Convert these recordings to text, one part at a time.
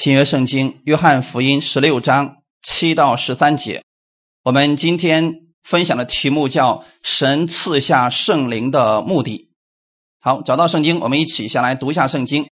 新约圣经约翰福音十六章七到十三节，我们今天分享的题目叫“神赐下圣灵的目的”。好，找到圣经，我们一起先来读一下圣经。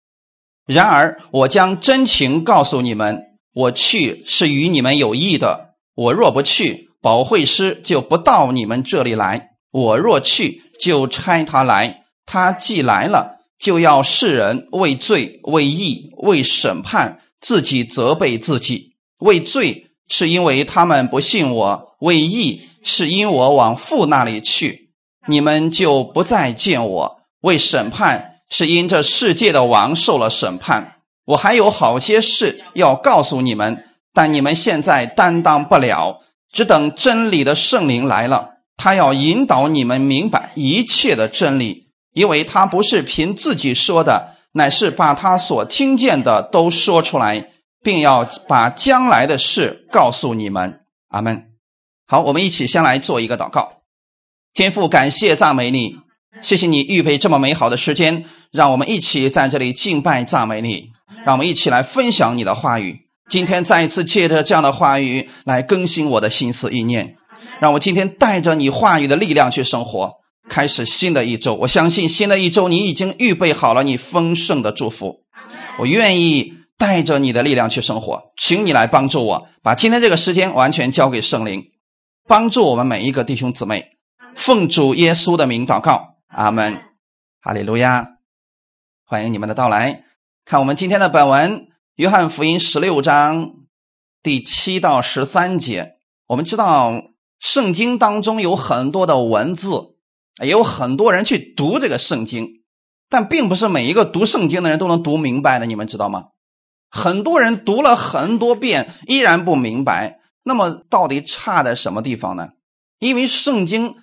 然而，我将真情告诉你们，我去是与你们有益的。我若不去，保惠师就不到你们这里来；我若去，就差他来。他既来了，就要世人为罪、为义、为审判。自己责备自己，为罪是因为他们不信我；为义是因我往父那里去，你们就不再见我；为审判是因这世界的王受了审判。我还有好些事要告诉你们，但你们现在担当不了，只等真理的圣灵来了，他要引导你们明白一切的真理，因为他不是凭自己说的。乃是把他所听见的都说出来，并要把将来的事告诉你们。阿门。好，我们一起先来做一个祷告。天父，感谢赞美你，谢谢你预备这么美好的时间，让我们一起在这里敬拜赞美你，让我们一起来分享你的话语。今天再一次借着这样的话语来更新我的心思意念，让我今天带着你话语的力量去生活。开始新的一周，我相信新的一周你已经预备好了你丰盛的祝福。我愿意带着你的力量去生活，请你来帮助我，把今天这个时间完全交给圣灵，帮助我们每一个弟兄姊妹。奉主耶稣的名祷告，阿门，哈利路亚。欢迎你们的到来。看我们今天的本文，《约翰福音》十六章第七到十三节。我们知道圣经当中有很多的文字。也有很多人去读这个圣经，但并不是每一个读圣经的人都能读明白的，你们知道吗？很多人读了很多遍，依然不明白。那么到底差在什么地方呢？因为圣经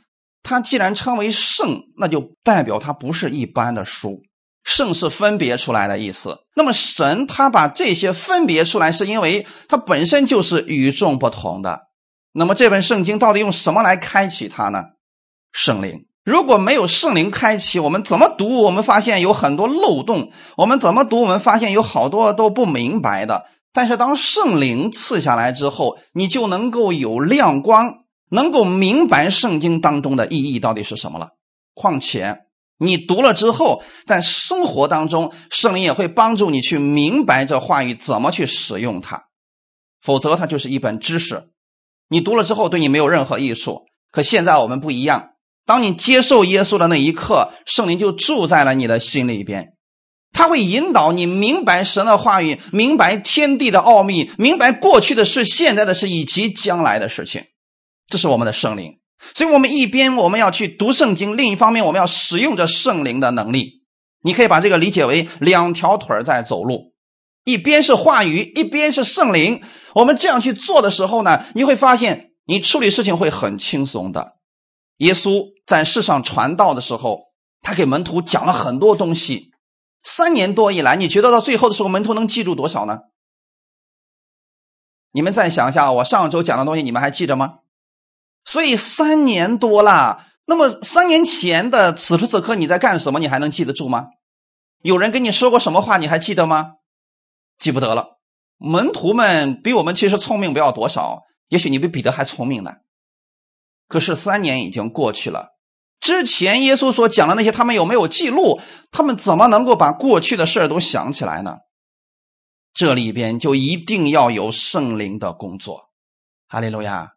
它既然称为圣，那就代表它不是一般的书。圣是分别出来的意思。那么神他把这些分别出来，是因为它本身就是与众不同的。那么这本圣经到底用什么来开启它呢？圣灵。如果没有圣灵开启，我们怎么读？我们发现有很多漏洞。我们怎么读？我们发现有好多都不明白的。但是当圣灵赐下来之后，你就能够有亮光，能够明白圣经当中的意义到底是什么了。况且你读了之后，在生活当中，圣灵也会帮助你去明白这话语怎么去使用它。否则，它就是一本知识，你读了之后对你没有任何益处。可现在我们不一样。当你接受耶稣的那一刻，圣灵就住在了你的心里边，他会引导你明白神的话语，明白天地的奥秘，明白过去的事、现在的事以及将来的事情。这是我们的圣灵。所以，我们一边我们要去读圣经，另一方面我们要使用着圣灵的能力。你可以把这个理解为两条腿在走路，一边是话语，一边是圣灵。我们这样去做的时候呢，你会发现你处理事情会很轻松的。耶稣在世上传道的时候，他给门徒讲了很多东西。三年多以来，你觉得到最后的时候，门徒能记住多少呢？你们再想一下，我上周讲的东西，你们还记得吗？所以三年多了，那么三年前的此时此刻你在干什么？你还能记得住吗？有人跟你说过什么话？你还记得吗？记不得了。门徒们比我们其实聪明不要多少，也许你比彼得还聪明呢。可是三年已经过去了，之前耶稣所讲的那些，他们有没有记录？他们怎么能够把过去的事都想起来呢？这里边就一定要有圣灵的工作。哈利路亚！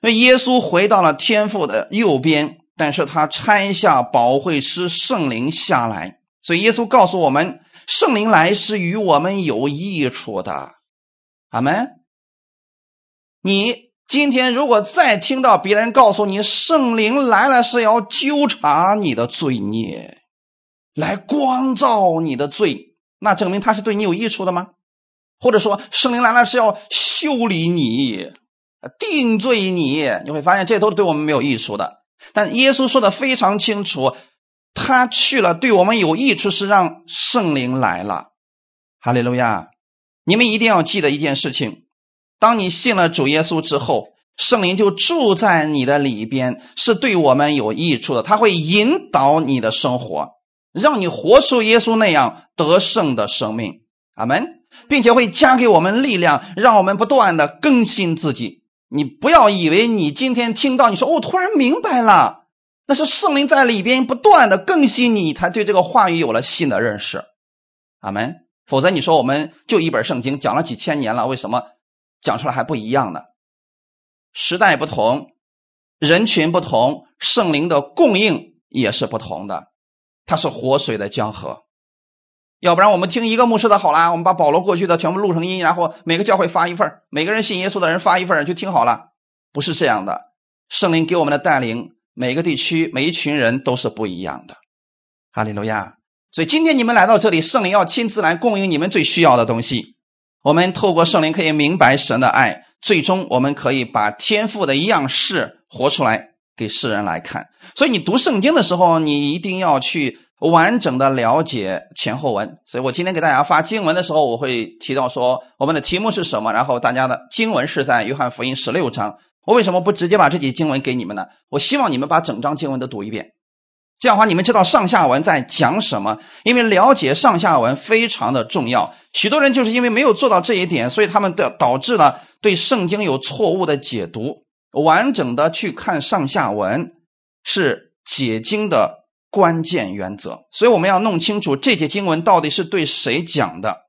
那耶稣回到了天父的右边，但是他拆下保惠师圣灵下来，所以耶稣告诉我们，圣灵来是与我们有益处的。阿门。你。今天如果再听到别人告诉你圣灵来了是要纠察你的罪孽，来光照你的罪，那证明他是对你有益处的吗？或者说圣灵来了是要修理你、定罪你？你会发现这都是对我们没有益处的。但耶稣说的非常清楚，他去了对我们有益处是让圣灵来了。哈利路亚！你们一定要记得一件事情。当你信了主耶稣之后，圣灵就住在你的里边，是对我们有益处的。他会引导你的生活，让你活出耶稣那样得胜的生命。阿门。并且会加给我们力量，让我们不断的更新自己。你不要以为你今天听到你说，我突然明白了，那是圣灵在里边不断的更新你，才对这个话语有了新的认识。阿门。否则你说我们就一本圣经讲了几千年了，为什么讲出来还不一样呢？时代不同，人群不同，圣灵的供应也是不同的。它是活水的江河。要不然我们听一个牧师的好啦，我们把保罗过去的全部录成音，然后每个教会发一份每个人信耶稣的人发一份就听好了。不是这样的，圣灵给我们的带领，每个地区每一群人都是不一样的。哈利路亚！所以今天你们来到这里，圣灵要亲自来供应你们最需要的东西。我们透过圣灵可以明白神的爱，最终我们可以把天赋的样式活出来给世人来看。所以你读圣经的时候，你一定要去。完整的了解前后文，所以我今天给大家发经文的时候，我会提到说我们的题目是什么，然后大家的经文是在约翰福音十六章。我为什么不直接把这几经文给你们呢？我希望你们把整章经文都读一遍，这样的话你们知道上下文在讲什么。因为了解上下文非常的重要，许多人就是因为没有做到这一点，所以他们的导致了对圣经有错误的解读。完整的去看上下文是解经的。关键原则，所以我们要弄清楚这节经文到底是对谁讲的。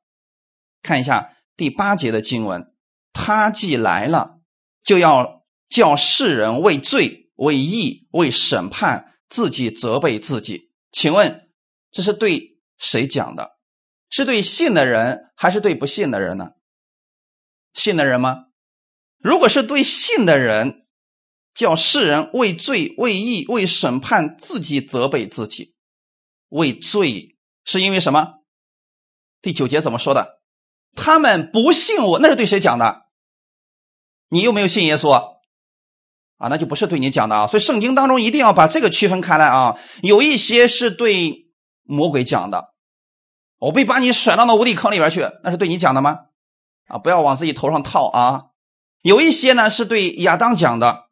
看一下第八节的经文，他既来了，就要叫世人为罪、为义、为审判，自己责备自己。请问这是对谁讲的？是对信的人，还是对不信的人呢？信的人吗？如果是对信的人。叫世人为罪、为义、为审判，自己责备自己。为罪是因为什么？第九节怎么说的？他们不信我，那是对谁讲的？你有没有信耶稣啊？那就不是对你讲的啊。所以圣经当中一定要把这个区分开来啊。有一些是对魔鬼讲的，我被把你甩到那无底坑里边去，那是对你讲的吗？啊，不要往自己头上套啊。有一些呢是对亚当讲的。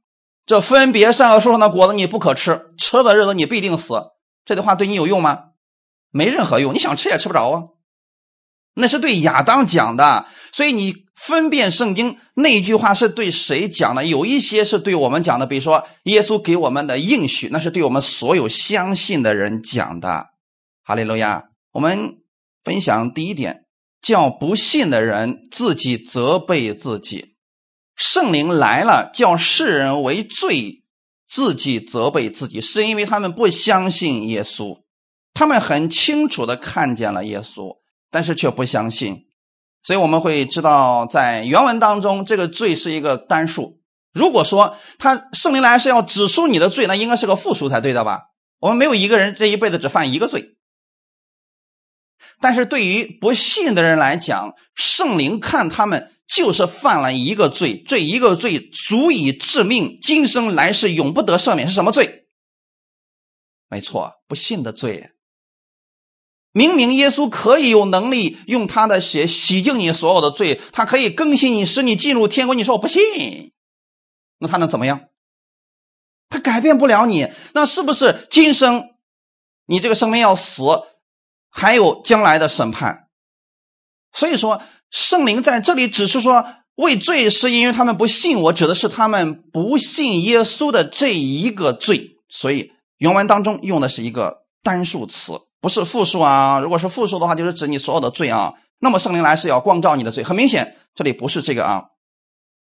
这分别善恶树上的果子你不可吃，吃的日子你必定死。这句话对你有用吗？没任何用，你想吃也吃不着啊。那是对亚当讲的，所以你分辨圣经那句话是对谁讲的？有一些是对我们讲的，比如说耶稣给我们的应许，那是对我们所有相信的人讲的。哈利路亚！我们分享第一点，叫不信的人自己责备自己。圣灵来了，叫世人为罪，自己责备自己，是因为他们不相信耶稣。他们很清楚的看见了耶稣，但是却不相信。所以我们会知道，在原文当中，这个罪是一个单数。如果说他圣灵来是要指出你的罪，那应该是个复数才对的吧？我们没有一个人这一辈子只犯一个罪。但是对于不信的人来讲，圣灵看他们。就是犯了一个罪，这一个罪足以致命，今生来世永不得赦免，是什么罪？没错，不信的罪。明明耶稣可以有能力用他的血洗净你所有的罪，他可以更新你，使你进入天国。你说我不信，那他能怎么样？他改变不了你，那是不是今生你这个生命要死，还有将来的审判？所以说。圣灵在这里只是说畏罪，是因为他们不信我，指的是他们不信耶稣的这一个罪。所以原文当中用的是一个单数词，不是复数啊。如果是复数的话，就是指你所有的罪啊。那么圣灵来是要光照你的罪，很明显这里不是这个啊。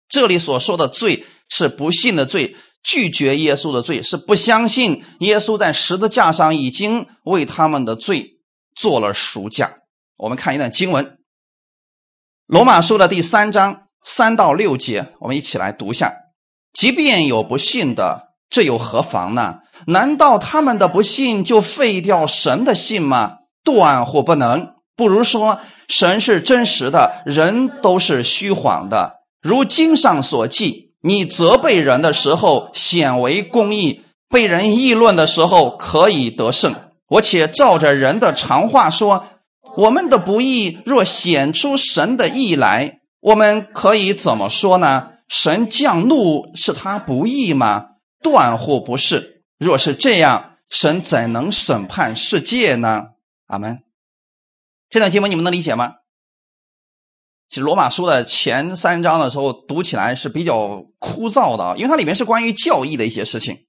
这里所说的罪是不信的罪，拒绝耶稣的罪，是不相信耶稣在十字架上已经为他们的罪做了赎价。我们看一段经文。罗马书的第三章三到六节，我们一起来读一下。即便有不信的，这又何妨呢？难道他们的不信就废掉神的信吗？断或不能。不如说，神是真实的，人都是虚谎的。如经上所记：你责备人的时候显为公义，被人议论的时候可以得胜。我且照着人的常话说。我们的不义若显出神的义来，我们可以怎么说呢？神降怒是他不义吗？断乎不是。若是这样，神怎能审判世界呢？阿门。这段经文你们能理解吗？其实罗马书的前三章的时候读起来是比较枯燥的，因为它里面是关于教义的一些事情。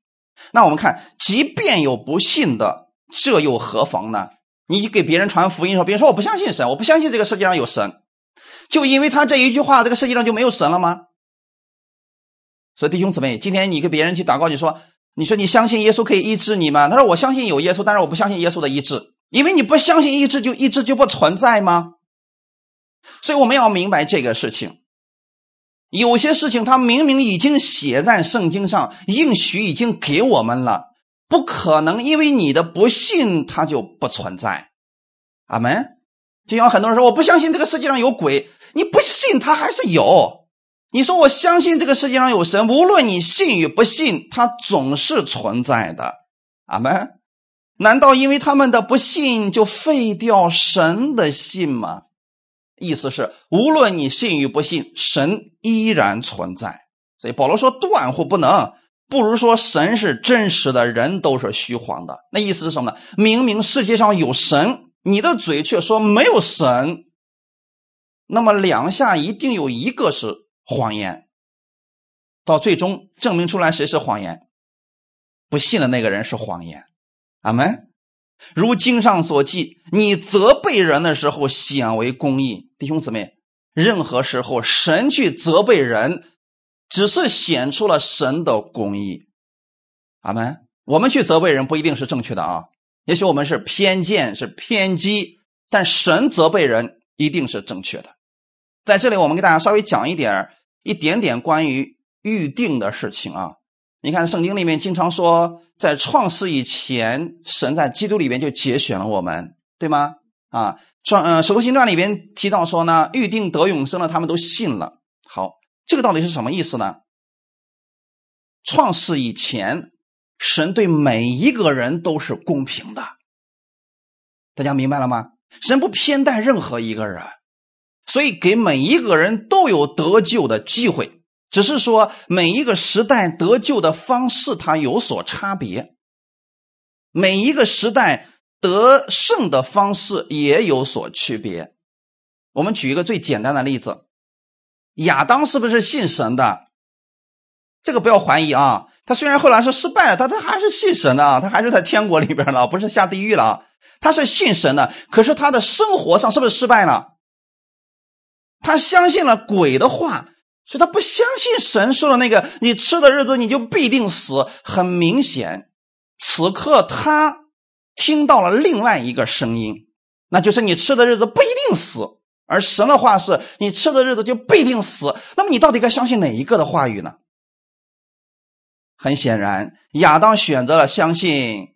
那我们看，即便有不信的，这又何妨呢？你给别人传福音的时候，别人说我不相信神，我不相信这个世界上有神，就因为他这一句话，这个世界上就没有神了吗？所以弟兄姊妹，今天你跟别人去祷告，你说，你说你相信耶稣可以医治你吗？他说我相信有耶稣，但是我不相信耶稣的医治，因为你不相信医治，就医治就不存在吗？所以我们要明白这个事情，有些事情它明明已经写在圣经上，应许已经给我们了，不可能因为你的不信它就不存在。阿门。就像很多人说我不相信这个世界上有鬼，你不信它还是有。你说我相信这个世界上有神，无论你信与不信，它总是存在的。阿门。难道因为他们的不信就废掉神的信吗？意思是，无论你信与不信，神依然存在。所以保罗说：“断乎不能，不如说神是真实的，人都是虚谎的。”那意思是什么呢？明明世界上有神，你的嘴却说没有神，那么两下一定有一个是谎言。到最终证明出来谁是谎言，不信的那个人是谎言。阿门。如经上所记，你责备人的时候显为公义，弟兄姊妹，任何时候神去责备人，只是显出了神的公义。阿门。我们去责备人不一定是正确的啊，也许我们是偏见是偏激，但神责备人一定是正确的。在这里，我们给大家稍微讲一点一点点关于预定的事情啊。你看，圣经里面经常说，在创世以前，神在基督里面就节选了我们，对吗？啊，创呃《使徒行传》里边提到说呢，预定得永生的他们都信了。好，这个到底是什么意思呢？创世以前，神对每一个人都是公平的，大家明白了吗？神不偏待任何一个人，所以给每一个人都有得救的机会。只是说，每一个时代得救的方式它有所差别，每一个时代得胜的方式也有所区别。我们举一个最简单的例子：亚当是不是信神的？这个不要怀疑啊，他虽然后来是失败了，但他还是信神的啊，他还是在天国里边了，不是下地狱了。他是信神的，可是他的生活上是不是失败了？他相信了鬼的话。所以他不相信神说的那个，你吃的日子你就必定死。很明显，此刻他听到了另外一个声音，那就是你吃的日子不一定死。而神的话是你吃的日子就必定死。那么你到底该相信哪一个的话语呢？很显然，亚当选择了相信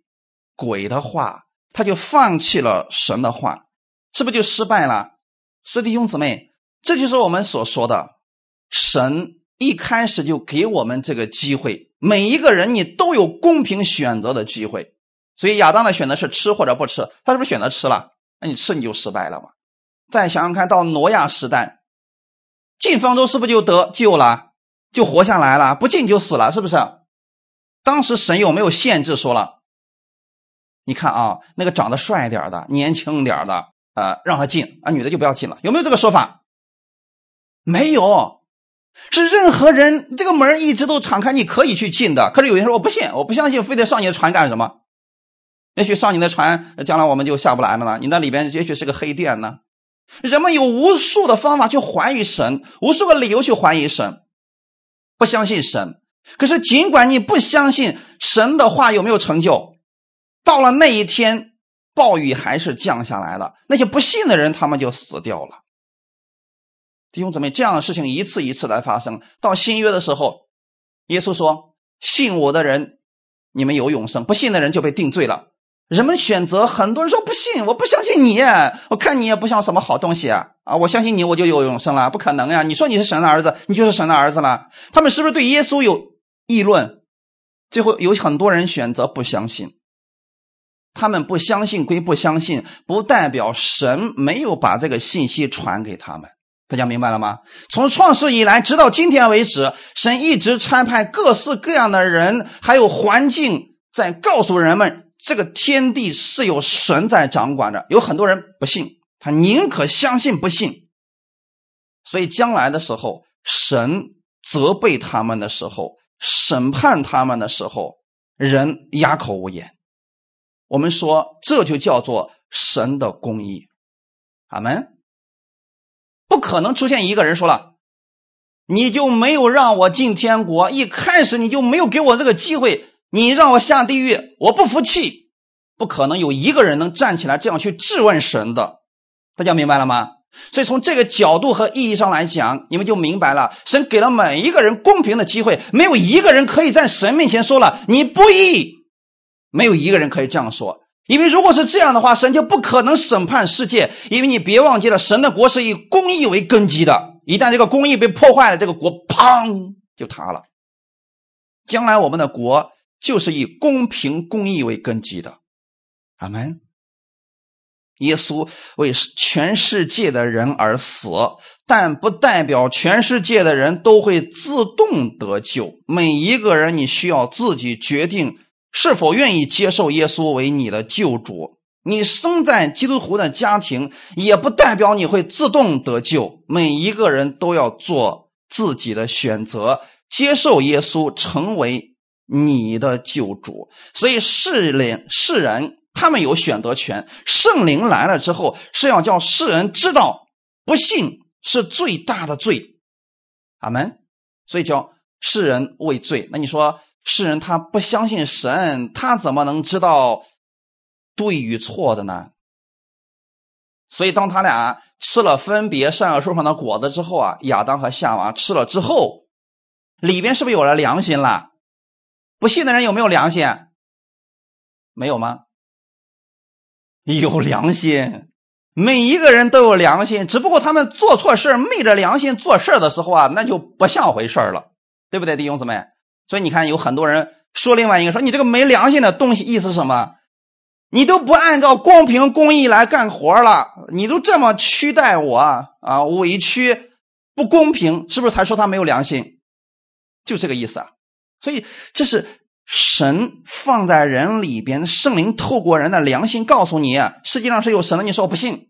鬼的话，他就放弃了神的话，是不是就失败了？所以弟兄姊妹，这就是我们所说的。神一开始就给我们这个机会，每一个人你都有公平选择的机会。所以亚当的选择是吃或者不吃，他是不是选择吃了？那你吃你就失败了嘛？再想想看到挪亚时代，进方舟是不是就得救了，就活下来了？不进就死了，是不是？当时神有没有限制？说了，你看啊，那个长得帅一点的、年轻点的，呃，让他进啊，女的就不要进了，有没有这个说法？没有。是任何人，这个门一直都敞开，你可以去进的。可是有人说我不信，我不相信，非得上你的船干什么？也许上你的船，将来我们就下不来了呢。你那里边也许是个黑店呢。人们有无数的方法去怀疑神，无数个理由去怀疑神，不相信神。可是尽管你不相信神的话有没有成就，到了那一天，暴雨还是降下来了。那些不信的人，他们就死掉了。弟兄姊妹，这样的事情一次一次来发生。到新约的时候，耶稣说：“信我的人，你们有永生；不信的人就被定罪了。”人们选择，很多人说不信，我不相信你，我看你也不像什么好东西啊！啊，我相信你，我就有永生了，不可能呀！你说你是神的儿子，你就是神的儿子了。他们是不是对耶稣有议论？最后有很多人选择不相信。他们不相信归不相信，不代表神没有把这个信息传给他们。大家明白了吗？从创世以来，直到今天为止，神一直差派各式各样的人，还有环境，在告诉人们，这个天地是有神在掌管着。有很多人不信，他宁可相信不信。所以将来的时候，神责备他们的时候，审判他们的时候，人哑口无言。我们说，这就叫做神的公义。阿门。不可能出现一个人说了，你就没有让我进天国，一开始你就没有给我这个机会，你让我下地狱，我不服气。不可能有一个人能站起来这样去质问神的，大家明白了吗？所以从这个角度和意义上来讲，你们就明白了，神给了每一个人公平的机会，没有一个人可以在神面前说了你不义，没有一个人可以这样说，因为如果是这样的话，神就不可能审判世界，因为你别忘记了，神的国是以公义为根基的，一旦这个公义被破坏了，这个国砰就塌了。将来我们的国就是以公平公义为根基的。阿门。耶稣为全世界的人而死，但不代表全世界的人都会自动得救。每一个人，你需要自己决定是否愿意接受耶稣为你的救主。你生在基督徒的家庭，也不代表你会自动得救。每一个人都要做自己的选择，接受耶稣成为你的救主。所以世人，世人。他们有选择权。圣灵来了之后，是要叫世人知道，不信是最大的罪。阿门。所以叫世人畏罪。那你说，世人他不相信神，他怎么能知道对与错的呢？所以当他俩吃了分别善恶树上的果子之后啊，亚当和夏娃吃了之后，里边是不是有了良心了？不信的人有没有良心？没有吗？有良心，每一个人都有良心，只不过他们做错事昧着良心做事的时候啊，那就不像回事了，对不对，弟兄姊妹？所以你看，有很多人说另外一个说你这个没良心的东西，意思是什么？你都不按照公平公义来干活了，你都这么屈待我啊，委屈不公平，是不是才说他没有良心？就这个意思啊。所以这是。神放在人里边，圣灵透过人的良心告诉你，世界上是有神的。你说我不信，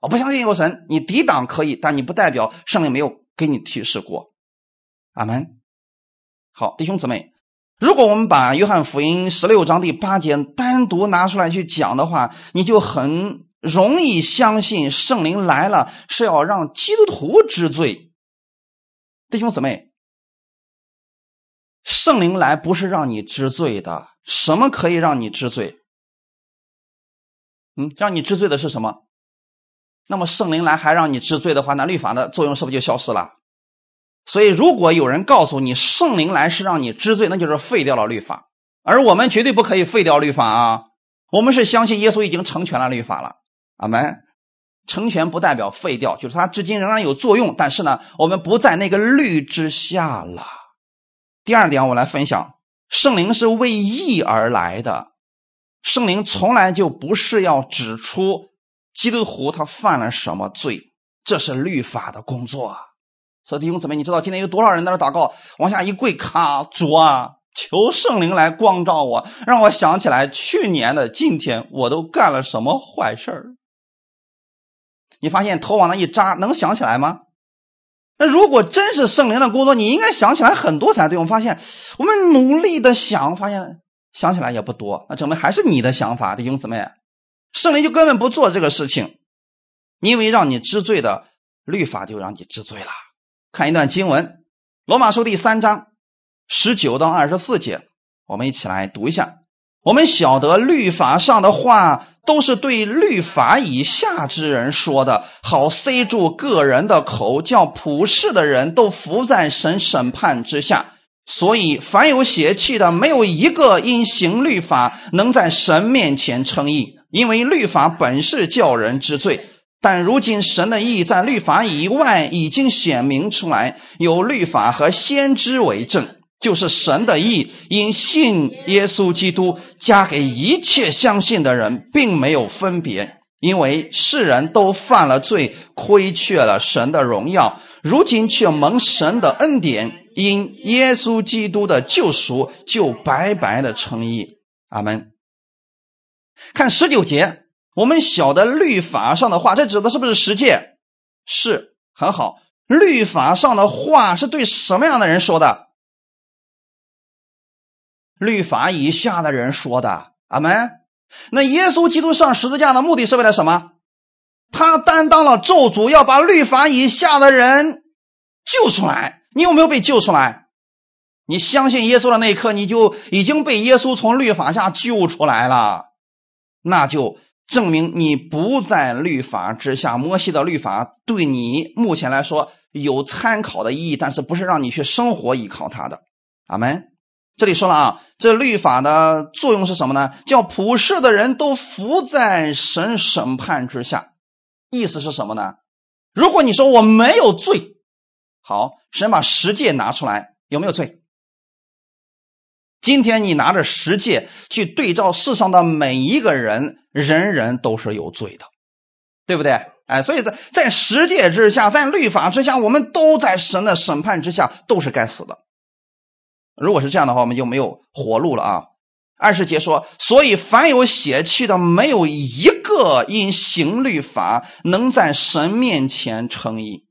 我不相信有神，你抵挡可以，但你不代表圣灵没有给你提示过。阿门。好，弟兄姊妹，如果我们把约翰福音十六章第八节单独拿出来去讲的话，你就很容易相信圣灵来了是要让基督徒知罪。弟兄姊妹。圣灵来不是让你知罪的，什么可以让你知罪？嗯，让你知罪的是什么？那么圣灵来还让你知罪的话，那律法的作用是不是就消失了？所以，如果有人告诉你圣灵来是让你知罪，那就是废掉了律法。而我们绝对不可以废掉律法啊！我们是相信耶稣已经成全了律法了。阿门。成全不代表废掉，就是它至今仍然有作用，但是呢，我们不在那个律之下了。第二点，我来分享，圣灵是为义而来的，圣灵从来就不是要指出基督徒他犯了什么罪，这是律法的工作。啊所以弟兄姊妹，你知道今天有多少人在那祷告，往下一跪，卡主啊，求圣灵来光照我，让我想起来去年的今天我都干了什么坏事儿。你发现头往那一扎，能想起来吗？那如果真是圣灵的工作，你应该想起来很多才对。我们发现，我们努力的想，发现想起来也不多。那证明还是你的想法，弟兄姊妹，圣灵就根本不做这个事情，因为让你知罪的律法就让你知罪了。看一段经文，《罗马书》第三章十九到二十四节，我们一起来读一下。我们晓得律法上的话都是对律法以下之人说的，好塞住个人的口，叫普世的人都伏在神审判之下。所以，凡有邪气的，没有一个因行律法能在神面前称义，因为律法本是叫人知罪。但如今神的意在律法以外已经显明出来，有律法和先知为证。就是神的意，因信耶稣基督加给一切相信的人，并没有分别，因为世人都犯了罪，亏缺了神的荣耀，如今却蒙神的恩典，因耶稣基督的救赎，就白白的称义。阿门。看十九节，我们晓得律法上的话，这指的是不是实践？是很好。律法上的话是对什么样的人说的？律法以下的人说的。阿门。那耶稣基督上十字架的目的是为了什么？他担当了咒诅，要把律法以下的人救出来。你有没有被救出来？你相信耶稣的那一刻，你就已经被耶稣从律法下救出来了。那就证明你不在律法之下。摩西的律法对你目前来说有参考的意义，但是不是让你去生活依靠它的。阿门。这里说了啊，这律法的作用是什么呢？叫普世的人都服在神审判之下。意思是什么呢？如果你说我没有罪，好，神把十诫拿出来，有没有罪？今天你拿着十诫去对照世上的每一个人，人人都是有罪的，对不对？哎，所以在在十诫之下，在律法之下，我们都在神的审判之下，都是该死的。如果是这样的话，我们就没有活路了啊！二十节说，所以凡有血气的，没有一个因行律法能在神面前称义。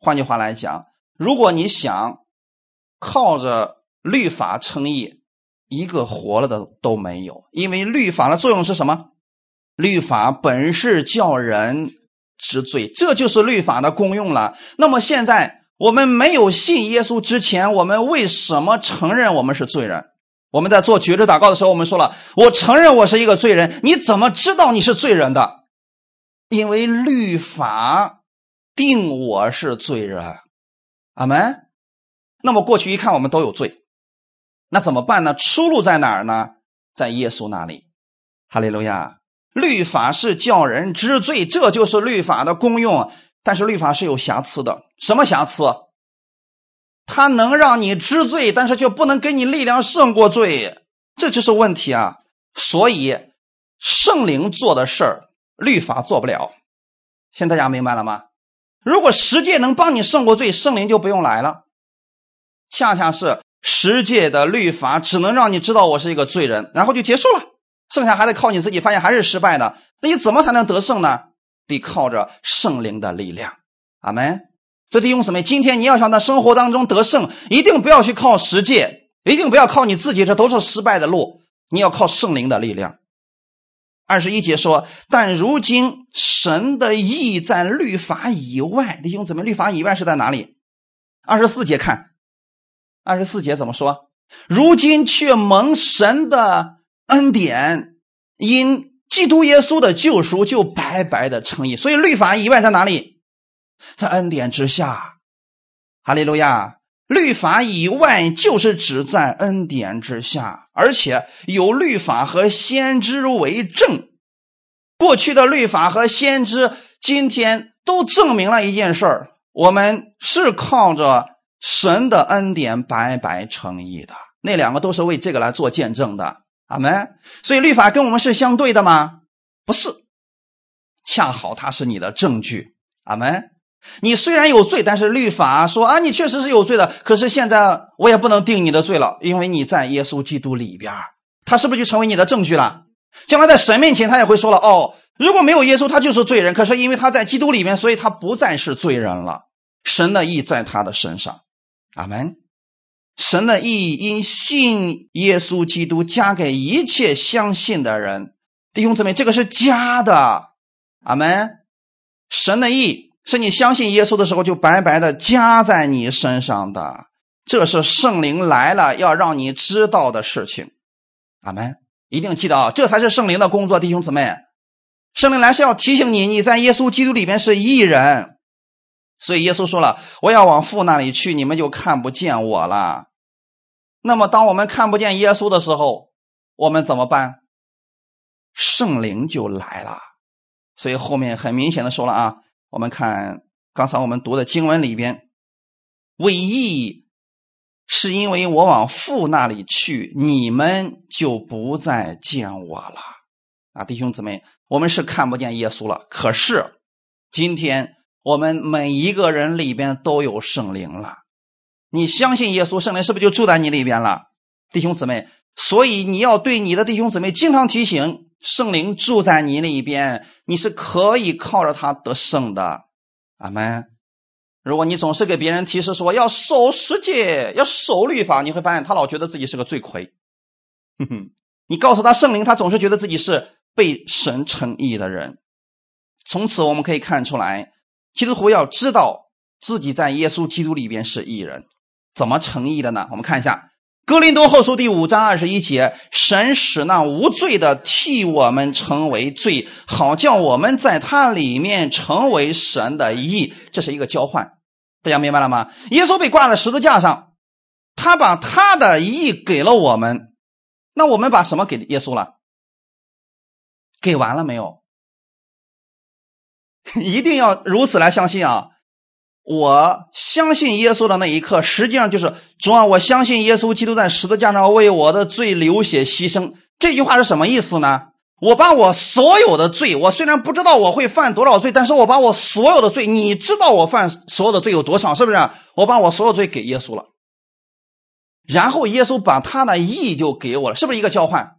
换句话来讲，如果你想靠着律法称义，一个活了的都没有，因为律法的作用是什么？律法本是叫人知罪，这就是律法的功用了。那么现在。我们没有信耶稣之前，我们为什么承认我们是罪人？我们在做绝志祷告的时候，我们说了：“我承认我是一个罪人。”你怎么知道你是罪人的？因为律法定我是罪人。阿门。那么过去一看，我们都有罪，那怎么办呢？出路在哪儿呢？在耶稣那里。哈利路亚！律法是叫人知罪，这就是律法的功用。但是律法是有瑕疵的，什么瑕疵？它能让你知罪，但是却不能给你力量胜过罪，这就是问题啊！所以圣灵做的事儿，律法做不了。现在大家明白了吗？如果十诫能帮你胜过罪，圣灵就不用来了。恰恰是十诫的律法只能让你知道我是一个罪人，然后就结束了，剩下还得靠你自己，发现还是失败的，那你怎么才能得胜呢？得靠着圣灵的力量，阿门。所以弟兄姊妹，今天你要想在生活当中得胜，一定不要去靠实践，一定不要靠你自己，这都是失败的路。你要靠圣灵的力量。二十一节说：“但如今神的意在律法以外。”弟兄姊妹，律法以外是在哪里？二十四节看，二十四节怎么说？如今却蒙神的恩典，因。基督耶稣的救赎就白白的称义，所以律法以外在哪里？在恩典之下。哈利路亚！律法以外就是指在恩典之下，而且有律法和先知为证。过去的律法和先知，今天都证明了一件事儿：我们是靠着神的恩典白白称义的。那两个都是为这个来做见证的。阿门。所以律法跟我们是相对的吗？不是，恰好它是你的证据。阿门。你虽然有罪，但是律法说啊，你确实是有罪的。可是现在我也不能定你的罪了，因为你在耶稣基督里边，他是不是就成为你的证据了？将来在神面前，他也会说了：哦，如果没有耶稣，他就是罪人。可是因为他在基督里面，所以他不再是罪人了。神的意在他的身上。阿门。神的意因信耶稣基督加给一切相信的人，弟兄姊妹，这个是加的，阿门。神的意是你相信耶稣的时候就白白的加在你身上的，这是圣灵来了要让你知道的事情，阿门。一定记得啊，这才是圣灵的工作，弟兄姊妹。圣灵来是要提醒你，你在耶稣基督里面是义人。所以耶稣说了：“我要往父那里去，你们就看不见我了。”那么，当我们看不见耶稣的时候，我们怎么办？圣灵就来了。所以后面很明显的说了啊，我们看刚才我们读的经文里边，为义是因为我往父那里去，你们就不再见我了。啊，弟兄姊妹，我们是看不见耶稣了，可是今天。我们每一个人里边都有圣灵了，你相信耶稣，圣灵是不是就住在你里边了，弟兄姊妹？所以你要对你的弟兄姊妹经常提醒，圣灵住在你里边，你是可以靠着他得胜的。阿门。如果你总是给别人提示说要守十诫、要守律法，你会发现他老觉得自己是个罪魁。哼哼，你告诉他圣灵，他总是觉得自己是被神称义的人。从此我们可以看出来，基督徒要知道自己在耶稣基督里边是义人，怎么成义的呢？我们看一下。哥林多后书第五章二十一节，神使那无罪的替我们成为罪，好叫我们在他里面成为神的义。这是一个交换，大家明白了吗？耶稣被挂在十字架上，他把他的义给了我们，那我们把什么给耶稣了？给完了没有？一定要如此来相信啊！我相信耶稣的那一刻，实际上就是主啊！我相信耶稣基督在十字架上为我的罪流血牺牲。这句话是什么意思呢？我把我所有的罪，我虽然不知道我会犯多少罪，但是我把我所有的罪，你知道我犯所有的罪有多少，是不是？我把我所有罪给耶稣了，然后耶稣把他的义就给我了，是不是一个交换？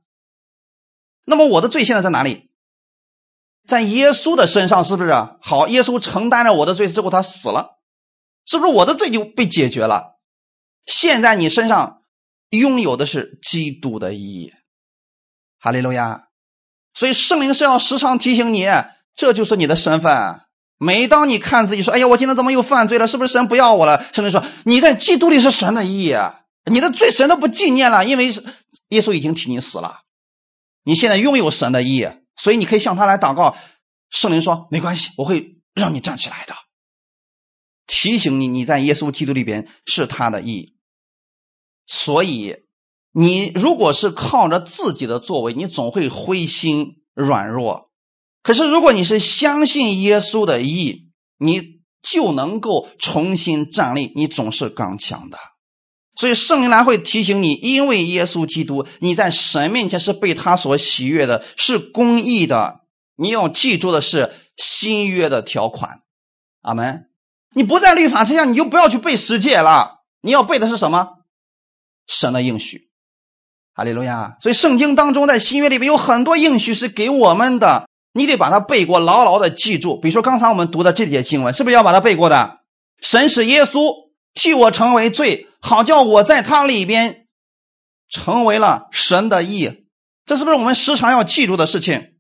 那么我的罪现在在哪里？在耶稣的身上，是不是？好，耶稣承担着我的罪之后，他死了。是不是我的罪就被解决了？现在你身上拥有的是基督的意义，哈利路亚！所以圣灵是要时常提醒你，这就是你的身份。每当你看自己说：“哎呀，我今天怎么又犯罪了？是不是神不要我了？”圣灵说：“你在基督里是神的意义，你的罪神都不纪念了，因为耶稣已经替你死了。你现在拥有神的意义，所以你可以向他来祷告。圣灵说：没关系，我会让你站起来的。”提醒你，你在耶稣基督里边是他的义，所以你如果是靠着自己的作为，你总会灰心软弱。可是如果你是相信耶稣的义，你就能够重新站立，你总是刚强的。所以圣灵来会提醒你，因为耶稣基督，你在神面前是被他所喜悦的，是公义的。你要记住的是新约的条款，阿门。你不在律法之下，你就不要去背十诫了。你要背的是什么？神的应许，哈利路亚。所以圣经当中，在新约里面有很多应许是给我们的，你得把它背过，牢牢的记住。比如说刚才我们读的这节经文，是不是要把它背过的？神使耶稣替我成为罪，好叫我在他里边成为了神的义。这是不是我们时常要记住的事情？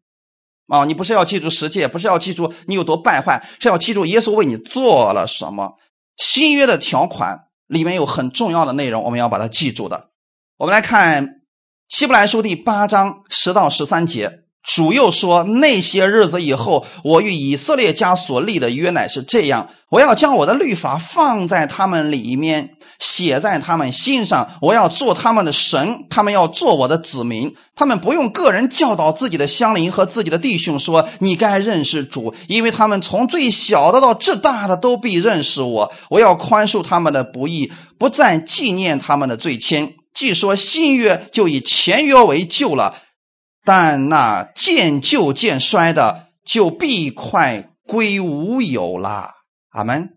啊，你不是要记住十诫，不是要记住你有多败坏，是要记住耶稣为你做了什么。新约的条款里面有很重要的内容，我们要把它记住的。我们来看希伯来书第八章十到十三节。主又说：“那些日子以后，我与以色列家所立的约乃是这样：我要将我的律法放在他们里面，写在他们心上。我要做他们的神，他们要做我的子民。他们不用个人教导自己的乡邻和自己的弟兄说：‘你该认识主’，因为他们从最小的到至大的都必认识我。我要宽恕他们的不义，不再纪念他们的罪愆。既说新约，就以前约为旧了。”但那渐旧渐衰的，就必快归无有了。阿门。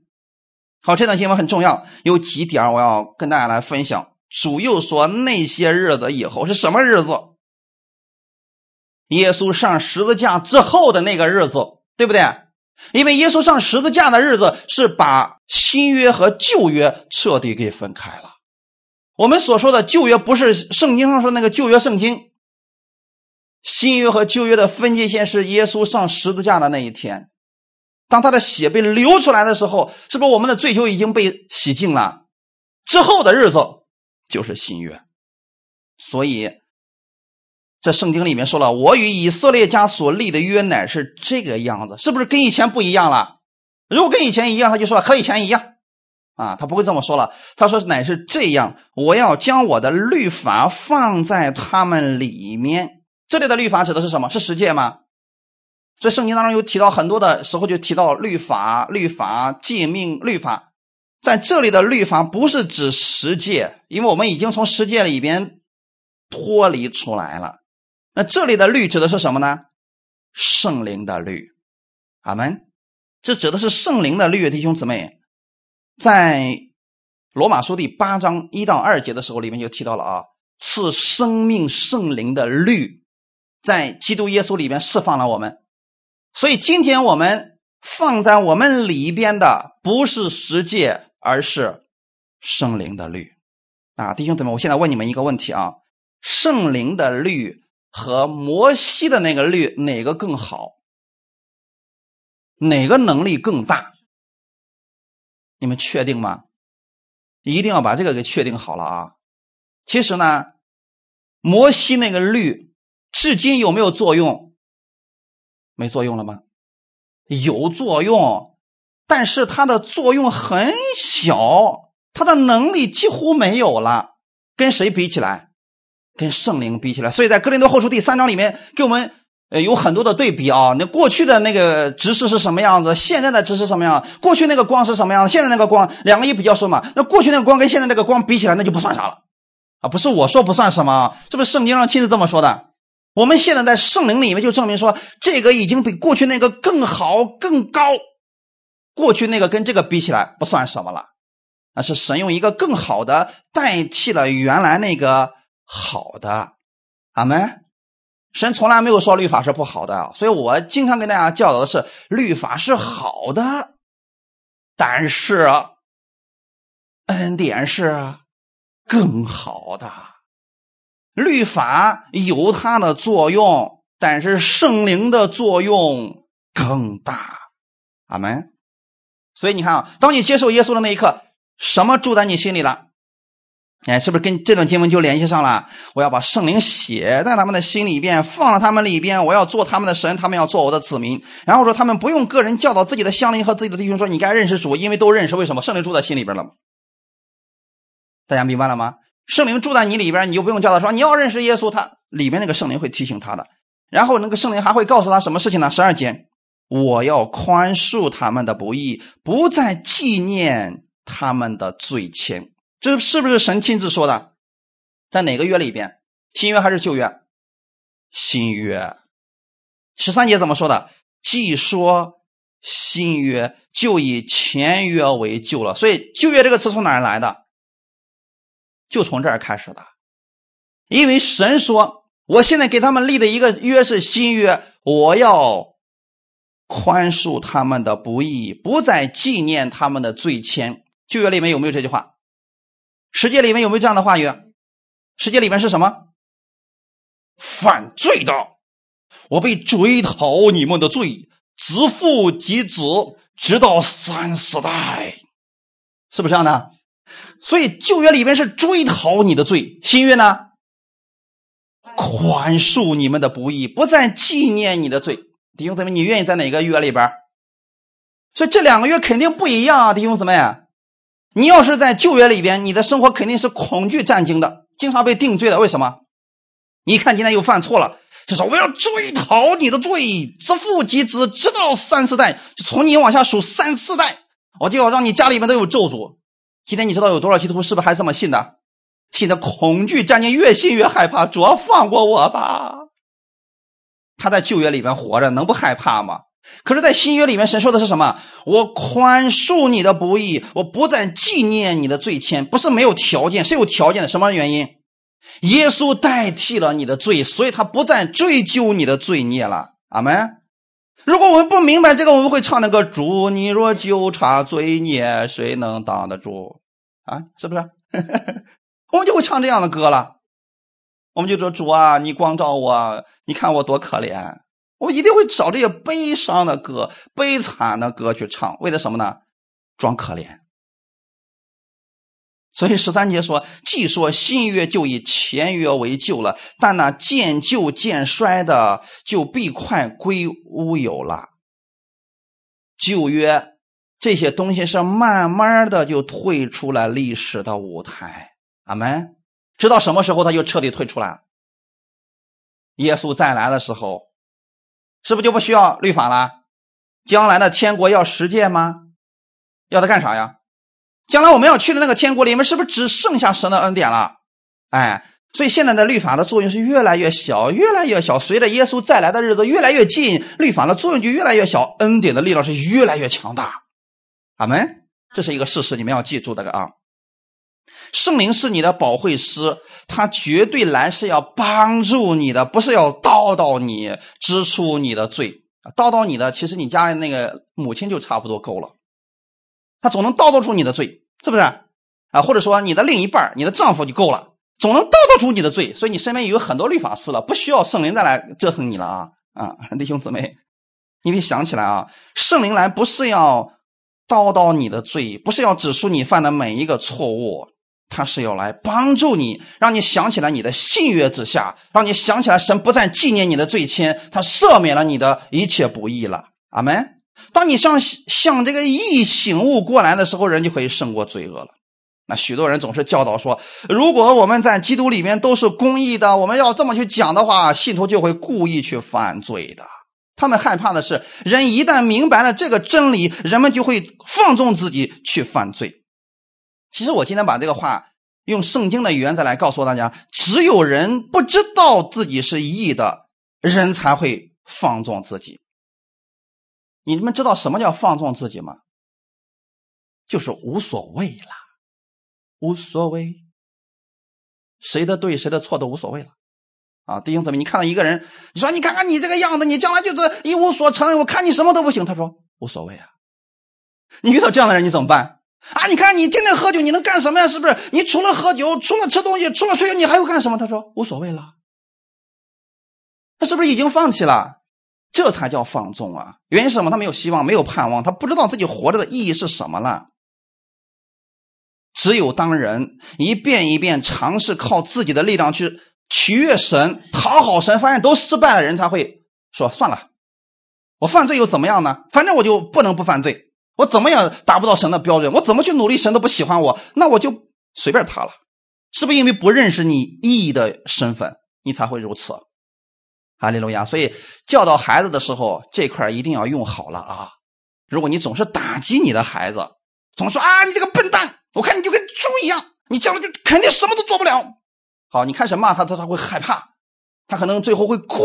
好，这段经文很重要，有几点我要跟大家来分享。主又说，那些日子以后是什么日子？耶稣上十字架之后的那个日子，对不对？因为耶稣上十字架的日子是把新约和旧约彻底给分开了。我们所说的旧约，不是圣经上说那个旧约圣经。新约和旧约的分界线是耶稣上十字架的那一天，当他的血被流出来的时候，是不是我们的罪就已经被洗净了？之后的日子就是新约。所以，在圣经里面说了：“我与以色列家所立的约乃是这个样子。”是不是跟以前不一样了？如果跟以前一样，他就说了和以前一样啊，他不会这么说了。他说：“乃是这样，我要将我的律法放在他们里面。”这里的律法指的是什么？是十诫吗？所以圣经当中有提到很多的时候就提到律法、律法、诫命、律法。在这里的律法不是指十诫，因为我们已经从十诫里边脱离出来了。那这里的律指的是什么呢？圣灵的律。阿门。这指的是圣灵的律，弟兄姊妹，在罗马书第八章一到二节的时候，里面就提到了啊，赐生命圣灵的律。在基督耶稣里面释放了我们，所以今天我们放在我们里边的不是十诫，而是圣灵的律。啊，弟兄姊妹，我现在问你们一个问题啊：圣灵的律和摩西的那个律哪个更好？哪个能力更大？你们确定吗？一定要把这个给确定好了啊！其实呢，摩西那个律至今有没有作用？没作用了吗？有作用，但是它的作用很小，它的能力几乎没有了。跟谁比起来？跟圣灵比起来。所以在哥林多后书第三章里面给我们。呃，有很多的对比啊。那过去的那个知识是什么样子？现在的知识什么样？过去那个光是什么样子？现在那个光，两个一比较说嘛。那过去那个光跟现在那个光比起来，那就不算啥了啊！不是我说不算什么，这不是圣经上亲自这么说的。我们现在在圣灵里面就证明说，这个已经比过去那个更好、更高。过去那个跟这个比起来不算什么了，那是神用一个更好的代替了原来那个好的。阿门。神从来没有说律法是不好的，所以我经常跟大家教导的是，律法是好的，但是恩典是更好的。律法有它的作用，但是圣灵的作用更大。阿门。所以你看啊，当你接受耶稣的那一刻，什么住在你心里了？哎，是不是跟这段经文就联系上了？我要把圣灵写在他们的心里边，放在他们里边。我要做他们的神，他们要做我的子民。然后说，他们不用个人教导自己的乡邻和自己的弟兄说：“你该认识主，因为都认识。为什么？圣灵住在心里边了大家明白了吗？圣灵住在你里边，你就不用叫他说你要认识耶稣，他里面那个圣灵会提醒他的。然后那个圣灵还会告诉他什么事情呢？十二节，我要宽恕他们的不义，不再纪念他们的罪愆。这是不是神亲自说的？在哪个约里边？新约还是旧约？新约。十三节怎么说的？既说新约，就以前约为旧了。所以旧约这个词从哪儿来的？就从这儿开始的。因为神说，我现在给他们立的一个约是新约，我要宽恕他们的不义，不再纪念他们的罪愆。旧约里面有没有这句话？世界里面有没有这样的话语？世界里面是什么？犯罪的，我被追讨你们的罪，子父及子，直到三四代，是不是这样的？所以旧约里边是追讨你的罪，新约呢，宽恕你们的不义，不再纪念你的罪。弟兄姊妹，你愿意在哪个约里边？所以这两个月肯定不一样啊，弟兄姊妹。你要是在旧约里边，你的生活肯定是恐惧战惊的，经常被定罪的。为什么？你一看今天又犯错了，就说我要追讨你的罪，自父及子，直到三四代，就从你往下数三四代，我就要让你家里面都有咒诅。今天你知道有多少基督徒是不是还这么信的？信的恐惧战惊，越信越害怕。主要放过我吧。他在旧约里边活着，能不害怕吗？可是，在新约里面，神说的是什么？我宽恕你的不义，我不再纪念你的罪愆。不是没有条件，是有条件的。什么原因？耶稣代替了你的罪，所以他不再追究你的罪孽了。阿门。如果我们不明白这个，我们会唱那个“主，你若纠察罪孽，谁能挡得住？”啊，是不是？我们就会唱这样的歌了。我们就说：“主啊，你光照我，你看我多可怜。”我一定会找这些悲伤的歌、悲惨的歌去唱，为了什么呢？装可怜。所以十三节说：“既说新约就以前约为旧了，但那渐旧渐衰的，就必快归乌有了。旧约这些东西是慢慢的就退出了历史的舞台。阿门。直到什么时候他就彻底退出来了？耶稣再来的时候。”是不是就不需要律法了？将来的天国要实践吗？要它干啥呀？将来我们要去的那个天国里面，是不是只剩下神的恩典了？哎，所以现在的律法的作用是越来越小，越来越小。随着耶稣再来的日子越来越近，律法的作用就越来越小，恩典的力量是越来越强大。阿门，这是一个事实，你们要记住的啊。圣灵是你的保惠师，他绝对来是要帮助你的，不是要叨叨你、支出你的罪。叨叨你的，其实你家里那个母亲就差不多够了，他总能叨叨出你的罪，是不是？啊，或者说你的另一半你的丈夫就够了，总能叨叨出你的罪，所以你身边有很多律法师了，不需要圣灵再来折腾你了啊啊，弟兄姊妹，你得想起来啊，圣灵来不是要叨叨你的罪，不是要指出你犯的每一个错误。他是要来帮助你，让你想起来你的信约之下，让你想起来神不再纪念你的罪愆，他赦免了你的一切不义了。阿门。当你向向这个义醒悟过来的时候，人就可以胜过罪恶了。那许多人总是教导说，如果我们在基督里面都是公义的，我们要这么去讲的话，信徒就会故意去犯罪的。他们害怕的是，人一旦明白了这个真理，人们就会放纵自己去犯罪。其实我今天把这个话用圣经的语言再来告诉大家：只有人不知道自己是义的人才会放纵自己。你们知道什么叫放纵自己吗？就是无所谓了，无所谓，谁的对谁的错都无所谓了。啊，弟兄姊妹，你看到一个人，你说你看看你这个样子，你将来就是一无所成，我看你什么都不行。他说无所谓啊。你遇到这样的人，你怎么办？啊！你看，你天天喝酒，你能干什么呀？是不是？你除了喝酒，除了吃东西，除了睡觉，你还会干什么？他说无所谓了。他是不是已经放弃了？这才叫放纵啊！原因是什么？他没有希望，没有盼望，他不知道自己活着的意义是什么了。只有当人一遍一遍尝试靠自己的力量去取悦神、讨好神，发现都失败了，人才会说算了。我犯罪又怎么样呢？反正我就不能不犯罪。我怎么样达不到神的标准？我怎么去努力，神都不喜欢我，那我就随便他了，是不是因为不认识你意义的身份，你才会如此？哈利路亚！所以教导孩子的时候，这块一定要用好了啊！如果你总是打击你的孩子，总说啊你这个笨蛋，我看你就跟猪一样，你将来就肯定什么都做不了。好，你开始骂他，他他会害怕，他可能最后会哭。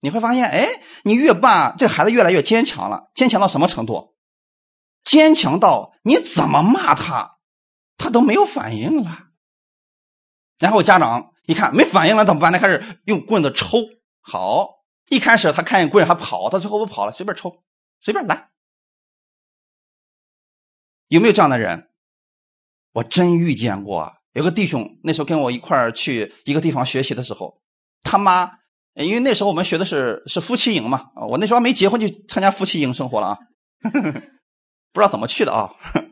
你会发现，哎，你越骂，这个孩子越来越坚强了，坚强到什么程度？坚强到你怎么骂他，他都没有反应了。然后家长一看没反应了，怎么办？他开始用棍子抽。好，一开始他看见棍还跑，到最后不跑了，随便抽，随便来。有没有这样的人？我真遇见过。有个弟兄，那时候跟我一块儿去一个地方学习的时候，他妈，因为那时候我们学的是是夫妻营嘛，我那时候还没结婚就参加夫妻营生活了啊。不知道怎么去的啊？人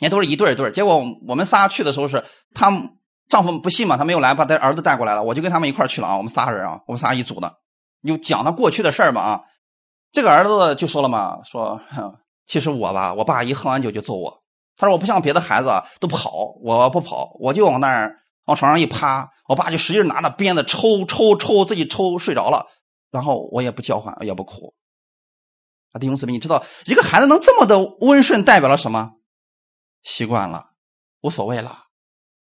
家都是一对一对结果我们仨去的时候是，他丈夫不信嘛，他没有来，把他儿子带过来了。我就跟他们一块去了啊。我们仨人啊，我们仨一组的，就讲他过去的事儿嘛啊。这个儿子就说了嘛，说其实我吧，我爸一喝完酒就揍我。他说我不像别的孩子都跑，我不跑，我就往那儿往床上一趴，我爸就使劲拿着鞭子抽抽抽，自己抽睡着了，然后我也不叫唤，也不哭。啊，弟兄姊妹，你知道一个孩子能这么的温顺，代表了什么？习惯了，无所谓了，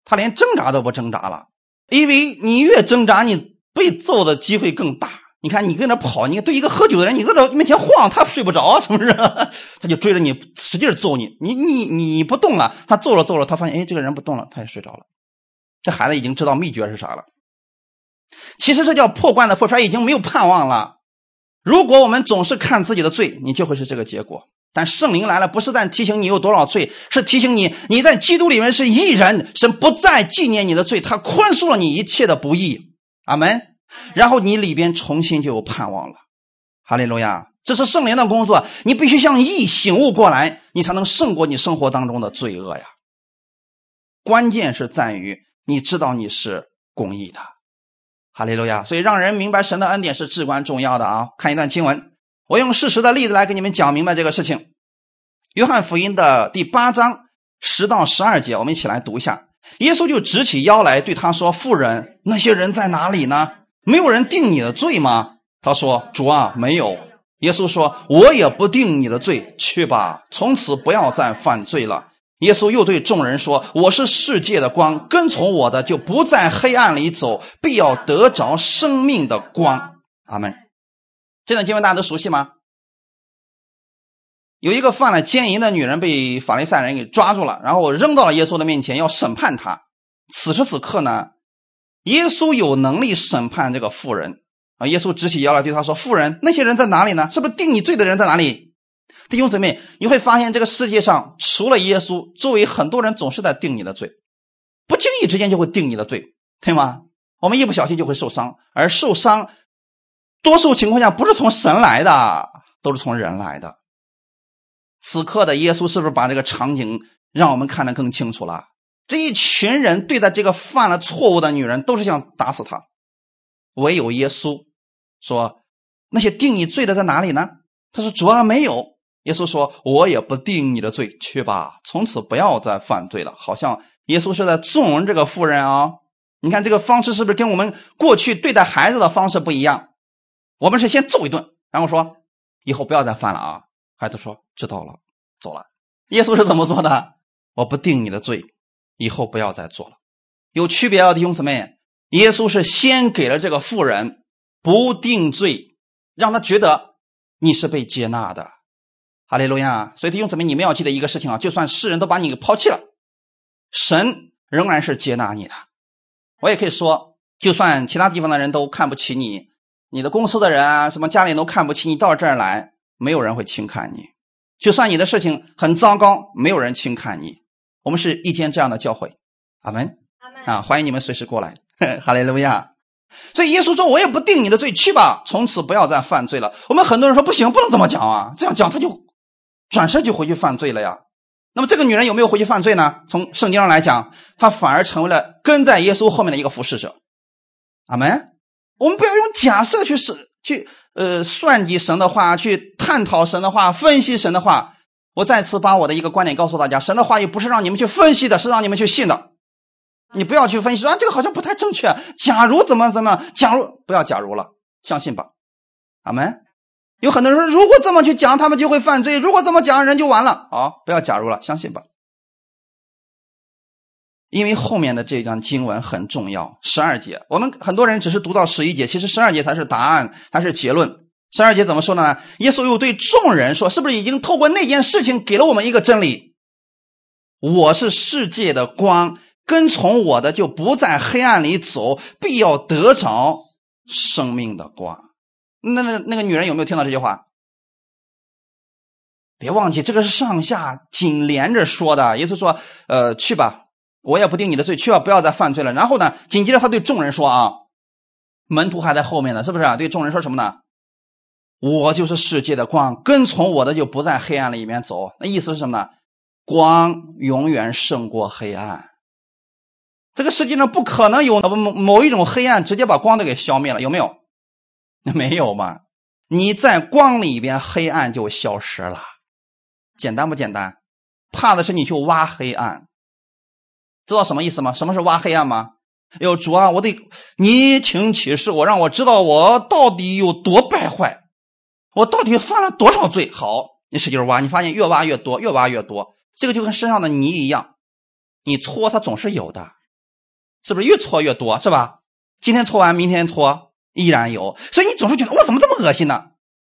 他连挣扎都不挣扎了，因为你越挣扎，你被揍的机会更大。你看，你跟着跑，你对一个喝酒的人，你搁这面前晃，他睡不着，是不是？他就追着你使劲揍你，你你你不动了，他揍了揍了，他发现哎，这个人不动了，他也睡着了。这孩子已经知道秘诀是啥了。其实这叫破罐子破摔，已经没有盼望了。如果我们总是看自己的罪，你就会是这个结果。但圣灵来了，不是在提醒你有多少罪，是提醒你你在基督里面是义人，神不再纪念你的罪，他宽恕了你一切的不义。阿门。然后你里边重新就有盼望了。哈利路亚！这是圣灵的工作，你必须向义醒悟过来，你才能胜过你生活当中的罪恶呀。关键是在于你知道你是公义的。哈利路亚！所以让人明白神的恩典是至关重要的啊！看一段经文，我用事实的例子来给你们讲明白这个事情。约翰福音的第八章十到十二节，我们一起来读一下。耶稣就直起腰来对他说：“妇人，那些人在哪里呢？没有人定你的罪吗？”他说：“主啊，没有。”耶稣说：“我也不定你的罪，去吧，从此不要再犯罪了。”耶稣又对众人说：“我是世界的光，跟从我的就不在黑暗里走，必要得着生命的光。”阿门。这段经文大家都熟悉吗？有一个犯了奸淫的女人被法利赛人给抓住了，然后扔到了耶稣的面前，要审判他。此时此刻呢，耶稣有能力审判这个妇人啊，耶稣直起腰来对他说：“妇人，那些人在哪里呢？是不是定你罪的人在哪里？”弟兄姊妹，你会发现这个世界上除了耶稣，周围很多人总是在定你的罪，不经意之间就会定你的罪，对吗？我们一不小心就会受伤，而受伤，多数情况下不是从神来的，都是从人来的。此刻的耶稣是不是把这个场景让我们看得更清楚了？这一群人对待这个犯了错误的女人，都是想打死她，唯有耶稣说：“那些定你罪的在哪里呢？”他说：“主啊，没有。”耶稣说：“我也不定你的罪，去吧，从此不要再犯罪了。”好像耶稣是在纵容这个妇人啊。你看这个方式是不是跟我们过去对待孩子的方式不一样？我们是先揍一顿，然后说以后不要再犯了啊。孩子说知道了，走了。耶稣是怎么做的？我不定你的罪，以后不要再做了。有区别啊，弟兄姊妹。耶稣是先给了这个妇人不定罪，让他觉得你是被接纳的。哈利路亚。所以弟兄姊妹，你们要记得一个事情啊，就算世人都把你给抛弃了，神仍然是接纳你的。我也可以说，就算其他地方的人都看不起你，你的公司的人啊，什么家里都看不起你，到这儿来，没有人会轻看你。就算你的事情很糟糕，没有人轻看你。我们是一天这样的教诲，阿门，阿门啊！欢迎你们随时过来，哈利路亚。所以耶稣说：“我也不定你的罪，去吧，从此不要再犯罪了。”我们很多人说：“不行，不能这么讲啊，这样讲他就转身就回去犯罪了呀。”那么这个女人有没有回去犯罪呢？从圣经上来讲，她反而成为了跟在耶稣后面的一个服侍者。阿门。我们不要用假设去是去呃算计神的话，去探讨神的话，分析神的话。我再次把我的一个观点告诉大家：神的话语不是让你们去分析的，是让你们去信的。你不要去分析说啊，这个好像不太正确。假如怎么怎么，假如不要假如了，相信吧。阿门。有很多人说，如果这么去讲，他们就会犯罪；如果这么讲，人就完了。好，不要假如了，相信吧。因为后面的这段经文很重要，十二节。我们很多人只是读到十一节，其实十二节才是答案，才是结论。十二节怎么说呢？耶稣又对众人说：“是不是已经透过那件事情给了我们一个真理？我是世界的光，跟从我的就不在黑暗里走，必要得着生命的光。”那那那个女人有没有听到这句话？别忘记，这个是上下紧连着说的。耶稣说：“呃，去吧，我也不定你的罪，去吧，不要再犯罪了。”然后呢，紧接着他对众人说：“啊，门徒还在后面呢，是不是？对众人说什么呢？我就是世界的光，跟从我的就不在黑暗里面走。那意思是什么呢？光永远胜过黑暗。这个世界上不可能有某某一种黑暗直接把光都给消灭了，有没有？”那 没有嘛？你在光里边，黑暗就消失了，简单不简单？怕的是你去挖黑暗，知道什么意思吗？什么是挖黑暗吗？有主啊，我得你请启示我，让我知道我到底有多败坏，我到底犯了多少罪。好，你使劲挖，你发现越挖越多，越挖越多。这个就跟身上的泥一样，你搓它总是有的，是不是越搓越多？是吧？今天搓完，明天搓。依然有，所以你总是觉得我怎么这么恶心呢？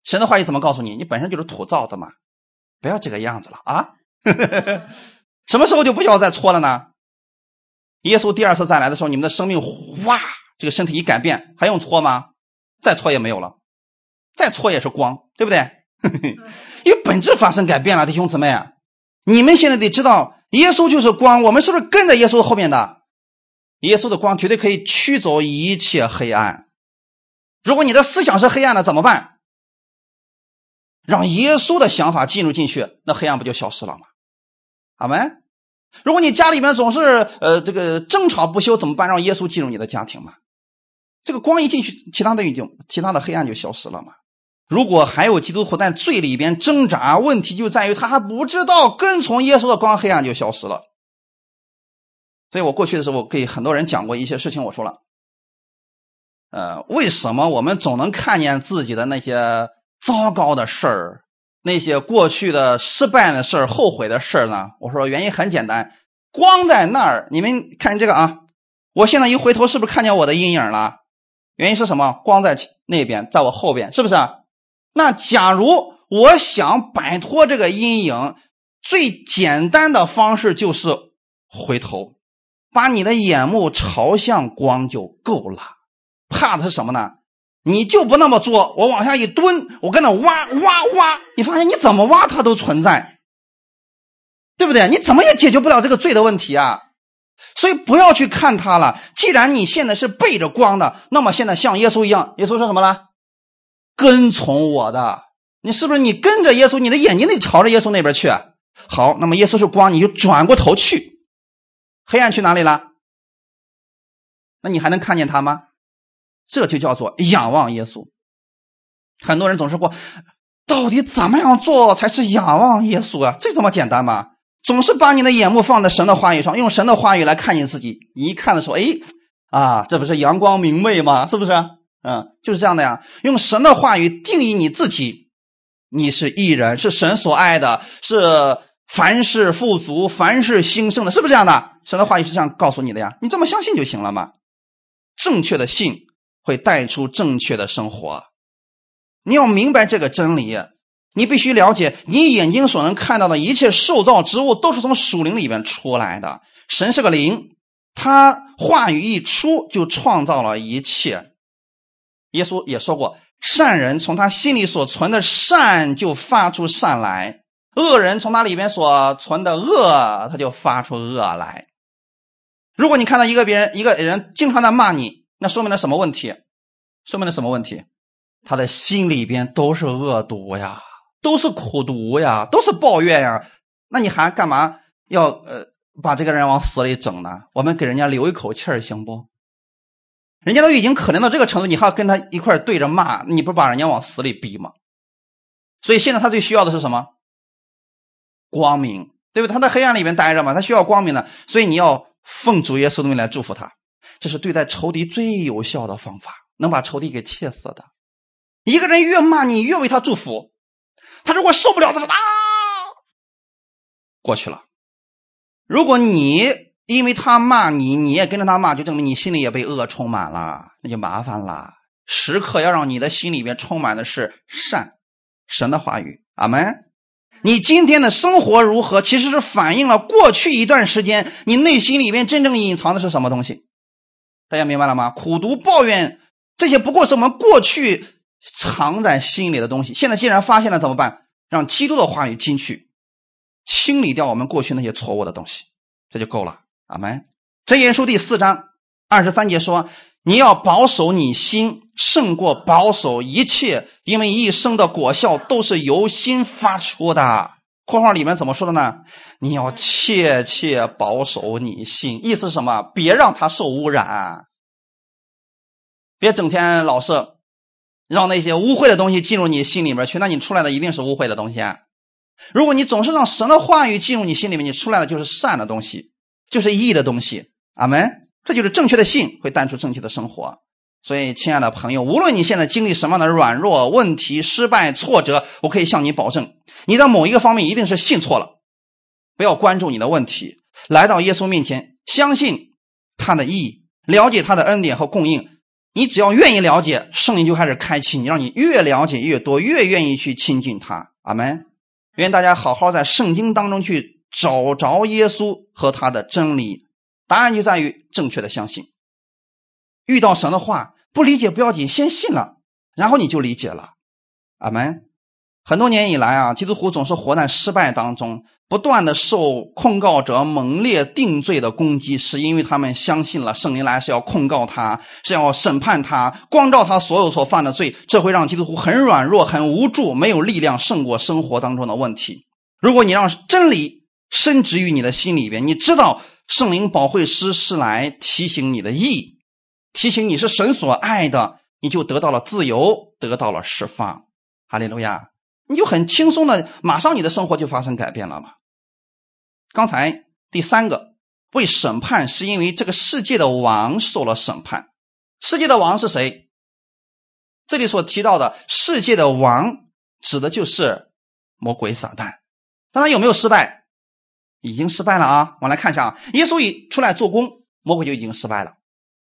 神的话语怎么告诉你？你本身就是土造的嘛，不要这个样子了啊！什么时候就不需要再搓了呢？耶稣第二次再来的时候，你们的生命哗，这个身体一改变，还用搓吗？再搓也没有了，再搓也是光，对不对？因为本质发生改变了，弟兄姊妹，你们现在得知道，耶稣就是光，我们是不是跟在耶稣后面的？耶稣的光绝对可以驱走一切黑暗。如果你的思想是黑暗的，怎么办？让耶稣的想法进入进去，那黑暗不就消失了吗？阿门。如果你家里面总是呃这个争吵不休，怎么办？让耶稣进入你的家庭嘛。这个光一进去，其他的已经其他的黑暗就消失了嘛。如果还有基督徒在罪里边挣扎，问题就在于他还不知道跟从耶稣的光，黑暗就消失了。所以我过去的时候给很多人讲过一些事情，我说了。呃，为什么我们总能看见自己的那些糟糕的事儿，那些过去的失败的事儿、后悔的事儿呢？我说原因很简单，光在那儿。你们看这个啊，我现在一回头，是不是看见我的阴影了？原因是什么？光在那边，在我后边，是不是？那假如我想摆脱这个阴影，最简单的方式就是回头，把你的眼目朝向光就够了。怕的是什么呢？你就不那么做，我往下一蹲，我跟那挖挖挖，你发现你怎么挖它都存在，对不对？你怎么也解决不了这个罪的问题啊！所以不要去看它了。既然你现在是背着光的，那么现在像耶稣一样，耶稣说什么了？跟从我的，你是不是你跟着耶稣，你的眼睛得朝着耶稣那边去？好，那么耶稣是光，你就转过头去，黑暗去哪里了？那你还能看见他吗？这就叫做仰望耶稣。很多人总是说，到底怎么样做才是仰望耶稣啊？这这么简单吗？总是把你的眼目放在神的话语上，用神的话语来看你自己。你一看的时候，哎，啊，这不是阳光明媚吗？是不是？嗯，就是这样的呀。用神的话语定义你自己，你是艺人，是神所爱的，是凡事富足、凡事兴盛的，是不是这样的？神的话语是这样告诉你的呀。你这么相信就行了嘛。正确的信会带出正确的生活。你要明白这个真理，你必须了解，你眼睛所能看到的一切受造之物都是从属灵里面出来的。神是个灵，他话语一出就创造了一切。耶稣也说过，善人从他心里所存的善就发出善来，恶人从他里边所存的恶他就发出恶来。如果你看到一个别人一个人经常在骂你，那说明了什么问题？说明了什么问题？他的心里边都是恶毒呀，都是苦毒呀，都是抱怨呀。那你还干嘛要呃把这个人往死里整呢？我们给人家留一口气儿行不？人家都已经可怜到这个程度，你还要跟他一块对着骂，你不把人家往死里逼吗？所以现在他最需要的是什么？光明，对不对？他在黑暗里面待着嘛，他需要光明的。所以你要。奉主耶稣的名来祝福他，这是对待仇敌最有效的方法，能把仇敌给气死的。一个人越骂你，越为他祝福。他如果受不了，他说啊，过去了。如果你因为他骂你，你也跟着他骂，就证明你心里也被恶充满了，那就麻烦了。时刻要让你的心里边充满的是善，神的话语。阿门。你今天的生活如何，其实是反映了过去一段时间你内心里面真正隐藏的是什么东西。大家明白了吗？苦读、抱怨这些，不过是我们过去藏在心里的东西。现在既然发现了，怎么办？让基督的话语进去，清理掉我们过去那些错误的东西，这就够了。阿门。箴言书第四章二十三节说：“你要保守你心。”胜过保守一切，因为一生的果效都是由心发出的。括号里面怎么说的呢？你要切切保守你心，意思是什么？别让它受污染，别整天老是让那些污秽的东西进入你心里面去，那你出来的一定是污秽的东西。如果你总是让神的话语进入你心里面，你出来的就是善的东西，就是义的东西。阿门。这就是正确的信会带出正确的生活。所以，亲爱的朋友，无论你现在经历什么样的软弱、问题、失败、挫折，我可以向你保证，你在某一个方面一定是信错了。不要关注你的问题，来到耶稣面前，相信他的意义，了解他的恩典和供应。你只要愿意了解，圣灵就开始开启你，让你越了解越多，越愿意去亲近他。阿门。愿大家好好在圣经当中去找着耶稣和他的真理。答案就在于正确的相信。遇到神的话不理解不要紧，先信了，然后你就理解了。阿门。很多年以来啊，基督徒总是活在失败当中，不断的受控告者猛烈定罪的攻击，是因为他们相信了圣灵来是要控告他，是要审判他，光照他所有所犯的罪。这会让基督徒很软弱、很无助，没有力量胜过生活当中的问题。如果你让真理深植于你的心里边，你知道圣灵保惠师是来提醒你的义。提醒你是神所爱的，你就得到了自由，得到了释放。哈利路亚，你就很轻松的，马上你的生活就发生改变了嘛。刚才第三个为审判，是因为这个世界的王受了审判。世界的王是谁？这里所提到的世界的王，指的就是魔鬼撒旦。但他有没有失败？已经失败了啊！我们来看一下啊，耶稣一出来做工，魔鬼就已经失败了。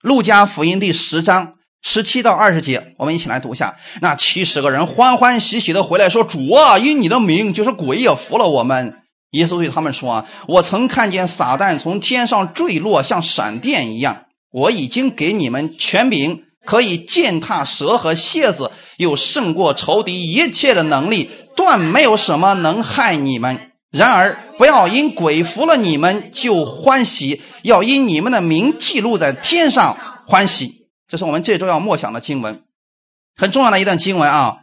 路加福音第十章十七到二十节，我们一起来读一下。那七十个人欢欢喜喜的回来说：“主啊，因你的名，就是鬼也服了我们。”耶稣对他们说：“啊我曾看见撒旦从天上坠落，像闪电一样。我已经给你们权柄，可以践踏蛇和蝎子，有胜过仇敌一切的能力，断没有什么能害你们。然而，不要因鬼服了你们就欢喜，要因你们的名记录在天上欢喜。这是我们这周要默想的经文，很重要的一段经文啊。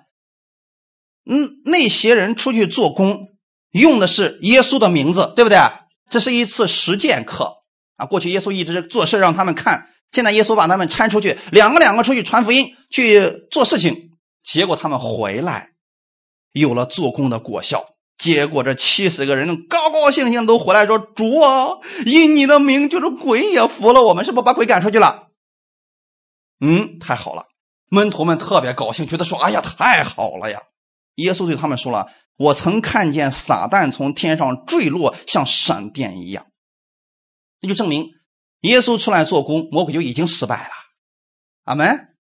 嗯，那些人出去做工，用的是耶稣的名字，对不对？这是一次实践课啊。过去耶稣一直做事让他们看，现在耶稣把他们搀出去，两个两个出去传福音，去做事情。结果他们回来，有了做工的果效。结果这七十个人高高兴兴都回来说：“主啊，因你的名，就是鬼也服了我们，是不是把鬼赶出去了？”嗯，太好了，门徒们特别高兴，觉得说：“哎呀，太好了呀！”耶稣对他们说了：“我曾看见撒旦从天上坠落，像闪电一样。”那就证明耶稣出来做工，魔鬼就已经失败了。阿门。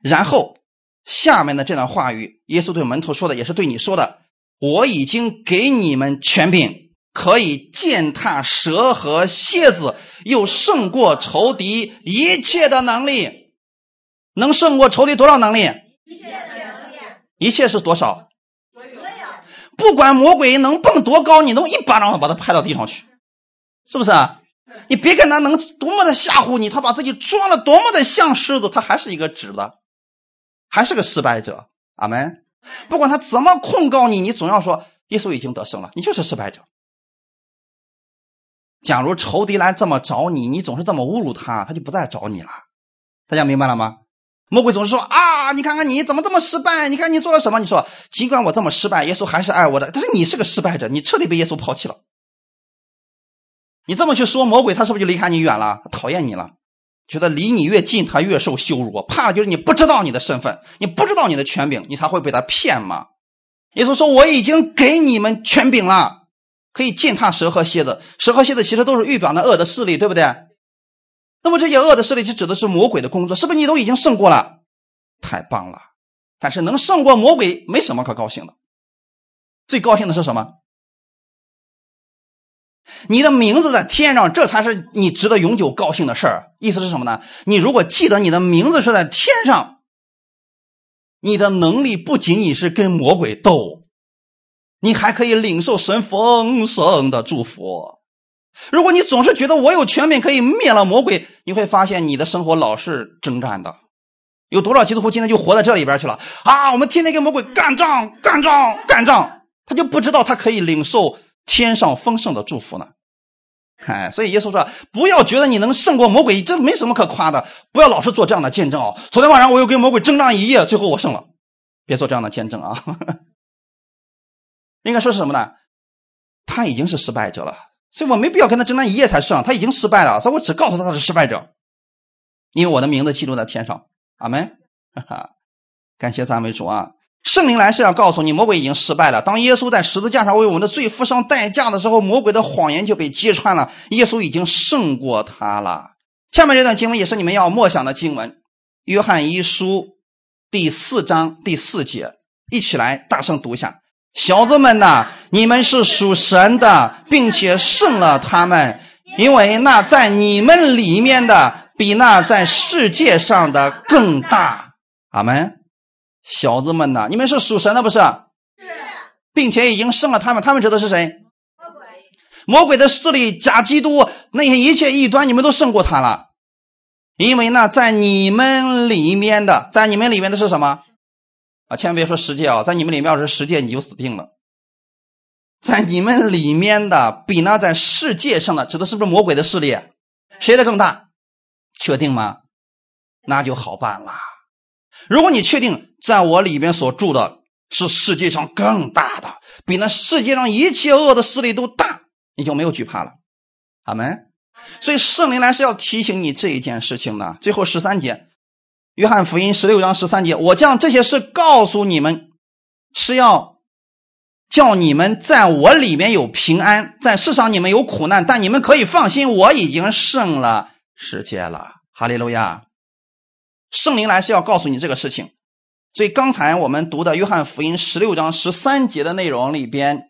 然后下面的这段话语，耶稣对门徒说的，也是对你说的。我已经给你们权柄，可以践踏蛇和蝎子，又胜过仇敌一切的能力。能胜过仇敌多少能力？一切的能力。一切是多少？不管魔鬼能蹦多高，你能一巴掌把他拍到地上去，是不是啊？你别看他能多么的吓唬你，他把自己装的多么的像狮子，他还是一个纸的，还是个失败者。阿门。不管他怎么控告你，你总要说耶稣已经得胜了，你就是失败者。假如仇敌来这么找你，你总是这么侮辱他，他就不再找你了。大家明白了吗？魔鬼总是说啊，你看看你怎么这么失败？你看你做了什么？你说尽管我这么失败，耶稣还是爱我的。但是你是个失败者，你彻底被耶稣抛弃了。你这么去说魔鬼，他是不是就离开你远了？讨厌你了。觉得离你越近，他越受羞辱。怕的就是你不知道你的身份，你不知道你的权柄，你才会被他骗吗？耶稣说：“我已经给你们权柄了，可以践踏蛇和蝎子。蛇和蝎子其实都是预表的恶的势力，对不对？那么这些恶的势力就指的是魔鬼的工作，是不是你都已经胜过了？太棒了！但是能胜过魔鬼，没什么可高兴的。最高兴的是什么？”你的名字在天上，这才是你值得永久高兴的事儿。意思是什么呢？你如果记得你的名字是在天上，你的能力不仅仅是跟魔鬼斗，你还可以领受神丰盛的祝福。如果你总是觉得我有权柄可以灭了魔鬼，你会发现你的生活老是征战的。有多少基督徒今天就活在这里边去了啊？我们天天跟魔鬼干仗、干仗、干仗，他就不知道他可以领受。天上丰盛的祝福呢？哎，所以耶稣说：“不要觉得你能胜过魔鬼，这没什么可夸的。不要老是做这样的见证哦。昨天晚上我又跟魔鬼征战一夜，最后我胜了。别做这样的见证啊！应该说是什么呢？他已经是失败者了，所以我没必要跟他征战一夜才胜。他已经失败了，所以我只告诉他他是失败者，因为我的名字记录在天上。阿门！哈哈，感谢赞美主啊！圣灵来是要告诉你，魔鬼已经失败了。当耶稣在十字架上为我们的罪付上代价的时候，魔鬼的谎言就被揭穿了。耶稣已经胜过他了。下面这段经文也是你们要默想的经文，《约翰一书》第四章第四节，一起来大声读一下：“小子们呐，你们是属神的，并且胜了他们，因为那在你们里面的比那在世界上的更大。”阿门。小子们呐，你们是属神的不是？是，并且已经胜了他们。他们指的是谁？魔鬼。魔鬼的势力，假基督那些一切异端，你们都胜过他了。因为呢，在你们里面的，在你们里面的是什么？啊，千万别说世界啊，在你们里面要是世界，你就死定了。在你们里面的，比那在世界上的，指的是不是魔鬼的势力？谁的更大？确定吗？那就好办了。如果你确定在我里面所住的是世界上更大的，比那世界上一切恶的势力都大，你就没有惧怕了。阿门。所以圣灵来是要提醒你这一件事情的。最后十三节，约翰福音十六章十三节，我将这些事告诉你们，是要叫你们在我里面有平安，在世上你们有苦难，但你们可以放心，我已经胜了世界了。哈利路亚。圣灵来是要告诉你这个事情，所以刚才我们读的约翰福音十六章十三节的内容里边，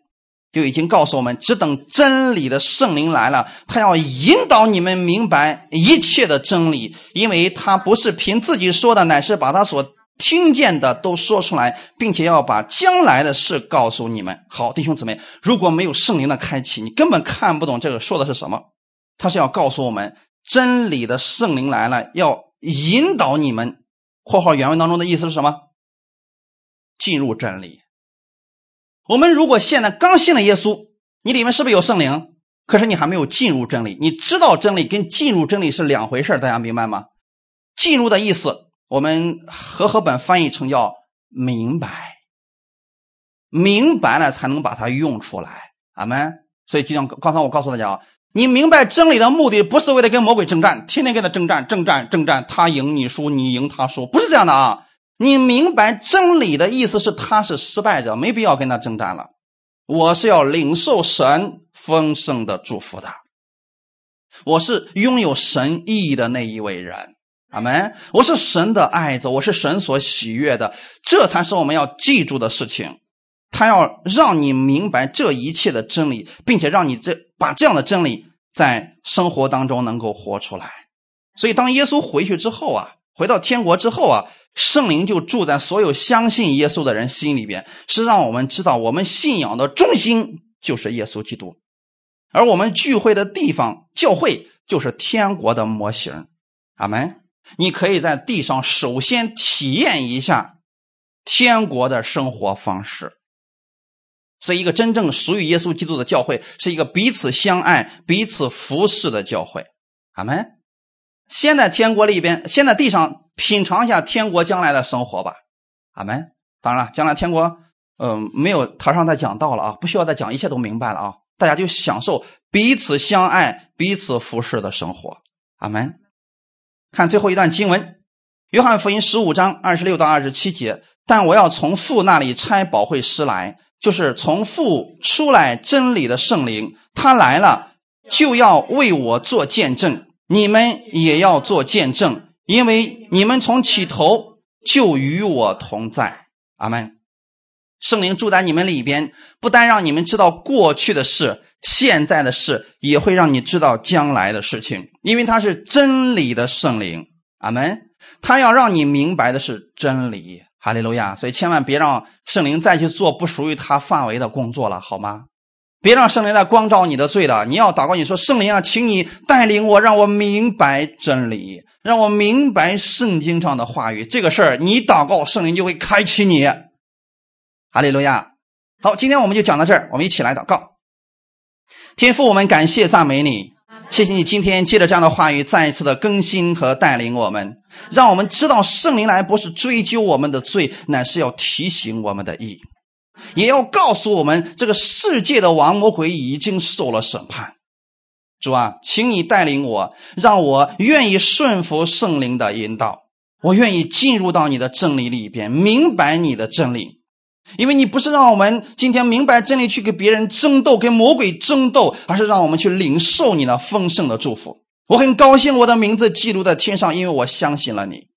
就已经告诉我们，只等真理的圣灵来了，他要引导你们明白一切的真理，因为他不是凭自己说的，乃是把他所听见的都说出来，并且要把将来的事告诉你们。好，弟兄姊妹，如果没有圣灵的开启，你根本看不懂这个说的是什么。他是要告诉我们，真理的圣灵来了，要引导你们。括号原文当中的意思是什么？进入真理。我们如果现在刚信了耶稣，你里面是不是有圣灵？可是你还没有进入真理。你知道真理跟进入真理是两回事大家明白吗？进入的意思，我们和合本翻译成叫明白，明白了才能把它用出来。阿门。所以就像刚才我告诉大家啊，你明白真理的目的不是为了跟魔鬼征战，天天跟他征战，征战，征战，他赢你输，你赢他输，不是这样的啊。你明白真理的意思是他是失败者，没必要跟他征战了。我是要领受神丰盛的祝福的，我是拥有神意义的那一位人。阿门。我是神的爱子，我是神所喜悦的，这才是我们要记住的事情。他要让你明白这一切的真理，并且让你这把这样的真理在生活当中能够活出来。所以，当耶稣回去之后啊，回到天国之后啊。圣灵就住在所有相信耶稣的人心里边，是让我们知道我们信仰的中心就是耶稣基督，而我们聚会的地方教会就是天国的模型。阿门！你可以在地上首先体验一下天国的生活方式。所以，一个真正属于耶稣基督的教会，是一个彼此相爱、彼此服侍的教会。阿门！先在天国里边，先在地上。品尝一下天国将来的生活吧，阿门。当然了，将来天国，嗯，没有台上再讲到了啊，不需要再讲，一切都明白了啊。大家就享受彼此相爱、彼此服侍的生活，阿门。看最后一段经文，《约翰福音》十五章二十六到二十七节。但我要从父那里差保会师来，就是从父出来真理的圣灵，他来了就要为我做见证，你们也要做见证。因为你们从起头就与我同在，阿门。圣灵住在你们里边，不单让你们知道过去的事、现在的事，也会让你知道将来的事情。因为他是真理的圣灵，阿门。他要让你明白的是真理，哈利路亚。所以千万别让圣灵再去做不属于他范围的工作了，好吗？别让圣灵再光照你的罪了。你要祷告，你说圣灵啊，请你带领我，让我明白真理。让我明白圣经上的话语，这个事儿你祷告，圣灵就会开启你。哈利路亚！好，今天我们就讲到这儿，我们一起来祷告。天父，我们感谢赞美你，谢谢你今天借着这样的话语，再一次的更新和带领我们，让我们知道圣灵来不是追究我们的罪，乃是要提醒我们的义，也要告诉我们这个世界的王魔鬼已经受了审判。主啊，请你带领我，让我愿意顺服圣灵的引导，我愿意进入到你的真理里边，明白你的真理。因为你不是让我们今天明白真理去跟别人争斗，跟魔鬼争斗，而是让我们去领受你的丰盛的祝福。我很高兴我的名字记录在天上，因为我相信了你。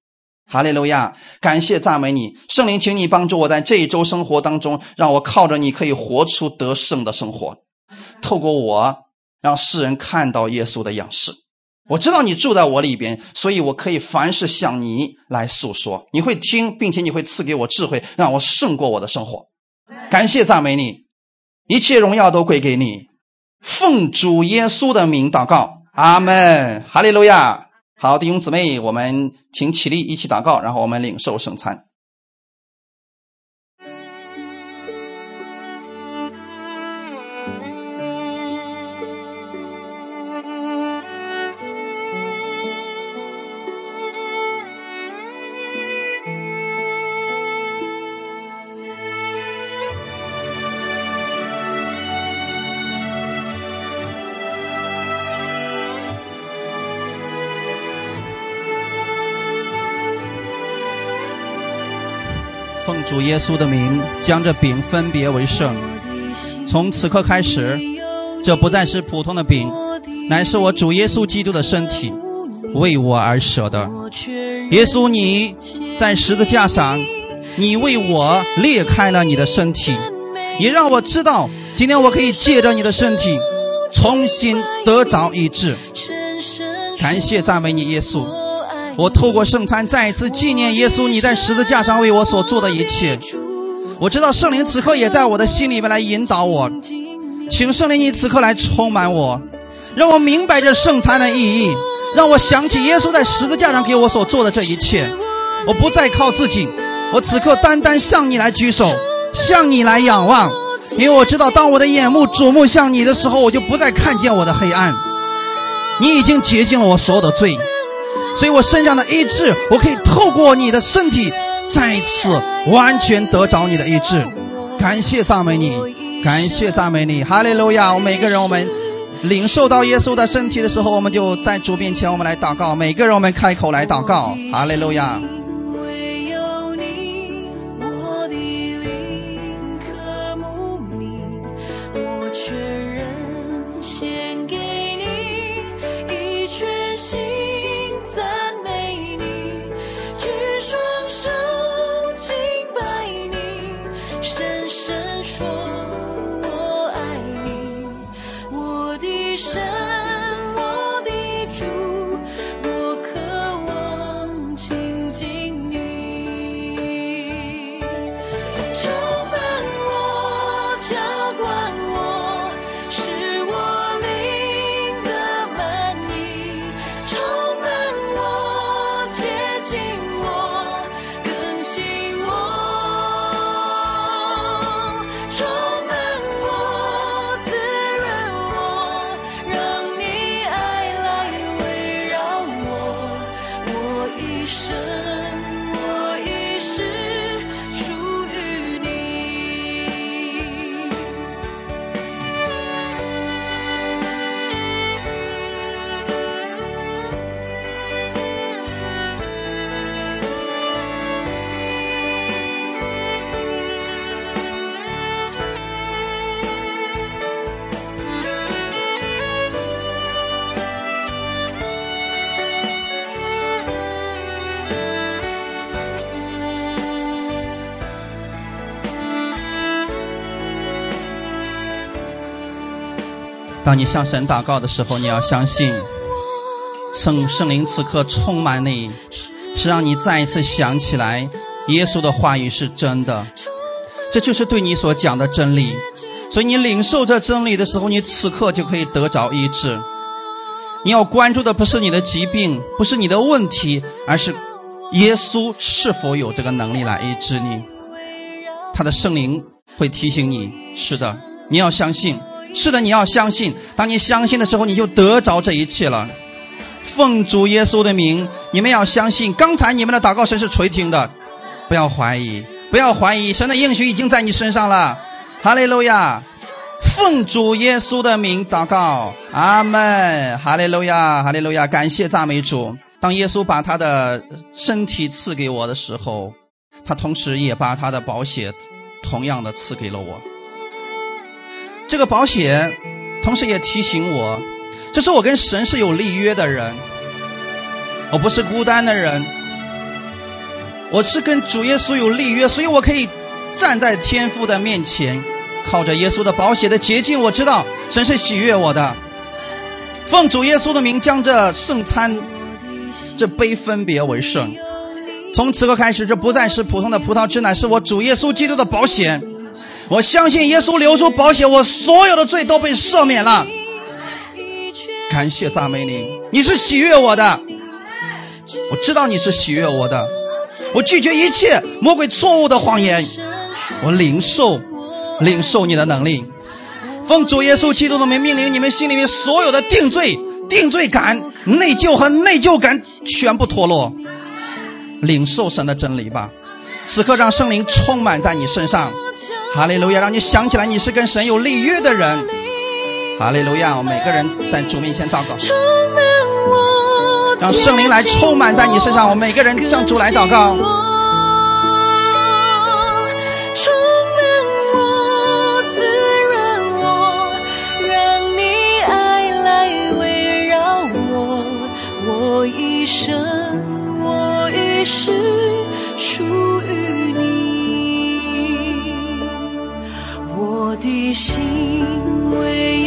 哈利路亚，感谢赞美你，圣灵，请你帮助我在这一周生活当中，让我靠着你可以活出得胜的生活，透过我。让世人看到耶稣的样式。我知道你住在我里边，所以我可以凡事向你来诉说。你会听，并且你会赐给我智慧，让我胜过我的生活。感谢赞美你，一切荣耀都归给你。奉主耶稣的名祷告，阿门，哈利路亚。好，弟兄姊妹，我们请起立，一起祷告，然后我们领受圣餐。耶稣的名，将这饼分别为圣。从此刻开始，这不再是普通的饼，乃是我主耶稣基督的身体，为我而舍的。耶稣，你在十字架上，你为我裂开了你的身体，也让我知道今天我可以借着你的身体重新得着医治。感谢赞美你，耶稣。我透过圣餐再一次纪念耶稣，你在十字架上为我所做的一切。我知道圣灵此刻也在我的心里面来引导我，请圣灵你此刻来充满我，让我明白这圣餐的意义，让我想起耶稣在十字架上给我所做的这一切。我不再靠自己，我此刻单单向你来举手，向你来仰望，因为我知道当我的眼目瞩目向你的时候，我就不再看见我的黑暗。你已经洁净了我所有的罪。所以我身上的医治，我可以透过你的身体再次完全得着你的医治。感谢赞美你，感谢赞美你，哈利路亚！我每个人，我们领受到耶稣的身体的时候，我们就在主面前，我们来祷告。每个人，我们开口来祷告，哈利路亚。当你向神祷告的时候，你要相信，圣圣灵此刻充满你，是让你再一次想起来，耶稣的话语是真的，这就是对你所讲的真理。所以你领受这真理的时候，你此刻就可以得着医治。你要关注的不是你的疾病，不是你的问题，而是耶稣是否有这个能力来医治你。他的圣灵会提醒你，是的，你要相信。是的，你要相信。当你相信的时候，你就得着这一切了。奉主耶稣的名，你们要相信。刚才你们的祷告声是垂听的，不要怀疑，不要怀疑。神的应许已经在你身上了。哈利路亚！奉主耶稣的名祷告，阿门。哈利路亚，哈利路亚！感谢赞美主。当耶稣把他的身体赐给我的时候，他同时也把他的宝血同样的赐给了我。这个保险，同时也提醒我，就是我跟神是有立约的人，我不是孤单的人，我是跟主耶稣有立约，所以我可以站在天父的面前，靠着耶稣的保险的捷径，我知道神是喜悦我的。奉主耶稣的名，将这圣餐这杯分别为圣，从此刻开始，这不再是普通的葡萄汁，乃是我主耶稣基督的保险。我相信耶稣流出宝血，我所有的罪都被赦免了。感谢赞美你，你是喜悦我的，我知道你是喜悦我的。我拒绝一切魔鬼错误的谎言，我领受领受你的能力。奉主耶稣基督的名命令，你们心里面所有的定罪、定罪感、内疚和内疚感全部脱落，领受神的真理吧。此刻让圣灵充满在你身上。哈利路亚！让你想起来，你是跟神有立约的人。哈利路亚！我每个人在主面前祷告，让圣灵来充满在你身上。我每个人向主来祷告。充满我，滋润我，让你爱来围绕我，我一生，我一世。的心为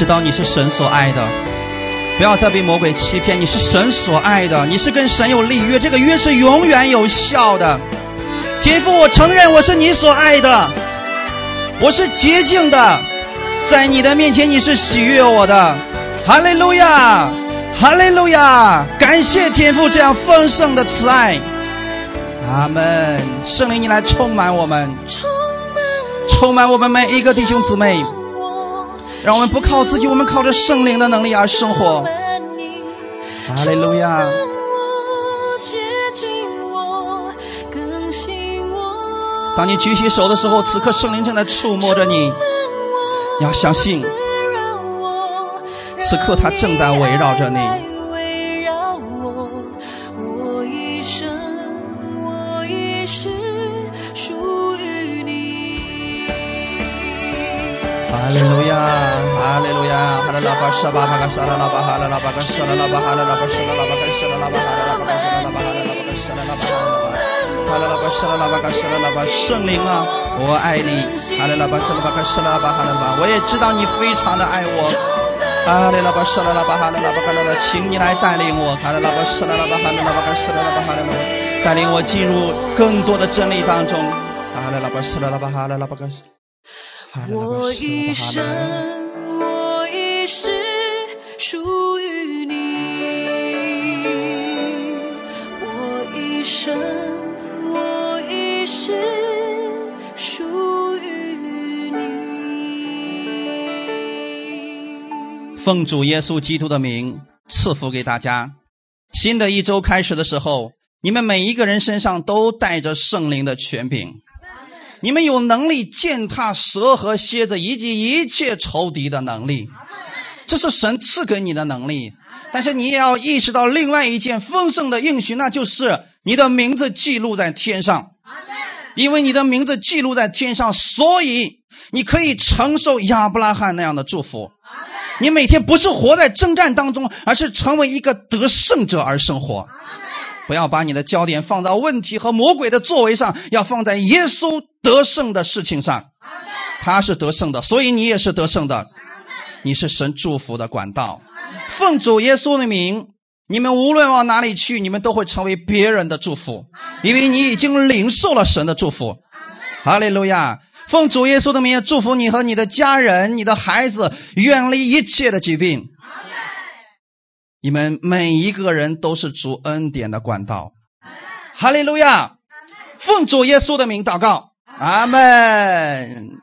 知道你是神所爱的，不要再被魔鬼欺骗。你是神所爱的，你是跟神有立约，这个约是永远有效的。天父，我承认我是你所爱的，我是洁净的，在你的面前你是喜悦我的。哈利路亚，哈利路亚！感谢天父这样丰盛的慈爱。阿门。圣灵，你来充满我们，充满充满我们每一个弟兄姊妹。我，让我们不靠自己，我们靠着圣灵的能力而生活。哈利路亚！当你举起手的时候，此刻圣灵正在触摸着你。你要相信，此刻他正在围绕着你哈利路亚，哈利路亚，哈利拉巴沙巴哈嘎沙拉拉巴哈拉拉巴嘎沙拉拉巴哈拉拉巴沙拉拉巴嘎沙拉拉巴哈拉拉巴沙拉拉巴哈拉拉巴嘎沙拉拉巴哈拉拉巴哈拉拉巴沙拉拉巴嘎沙拉拉巴圣灵啊，我爱你，哈利拉巴沙拉巴嘎沙拉拉巴哈拉巴，我也知道你非常的爱我。哈利拉巴沙拉拉巴哈拉拉巴哈拉拉，请你来带领我，哈利拉巴沙拉拉巴哈拉拉巴嘎沙拉拉巴哈拉拉，带领我进入更多的真理当中。哈利拉巴沙拉拉巴哈拉拉巴嘎。哈利拉巴我一生，我一世属于你，我一生，我一世属于你。奉主耶稣基督的名赐福给大家。新的一周开始的时候，你们每一个人身上都带着圣灵的权柄，你们有能力践踏蛇和蝎子以及一切仇敌的能力，这是神赐给你的能力。但是你也要意识到另外一件丰盛的应许，那就是你的名字记录在天上。因为你的名字记录在天上，所以你可以承受亚伯拉罕那样的祝福。你每天不是活在征战当中，而是成为一个得胜者而生活。不要把你的焦点放在问题和魔鬼的作为上，要放在耶稣得胜的事情上。他是得胜的，所以你也是得胜的。你是神祝福的管道。奉主耶稣的名，你们无论往哪里去，你们都会成为别人的祝福，因为你已经领受了神的祝福。哈利路亚！奉主耶稣的名，祝福你和你的家人、你的孩子远离一切的疾病。你们每一个人都是主恩典的管道。哈利路亚！奉主耶稣的名祷告，阿门。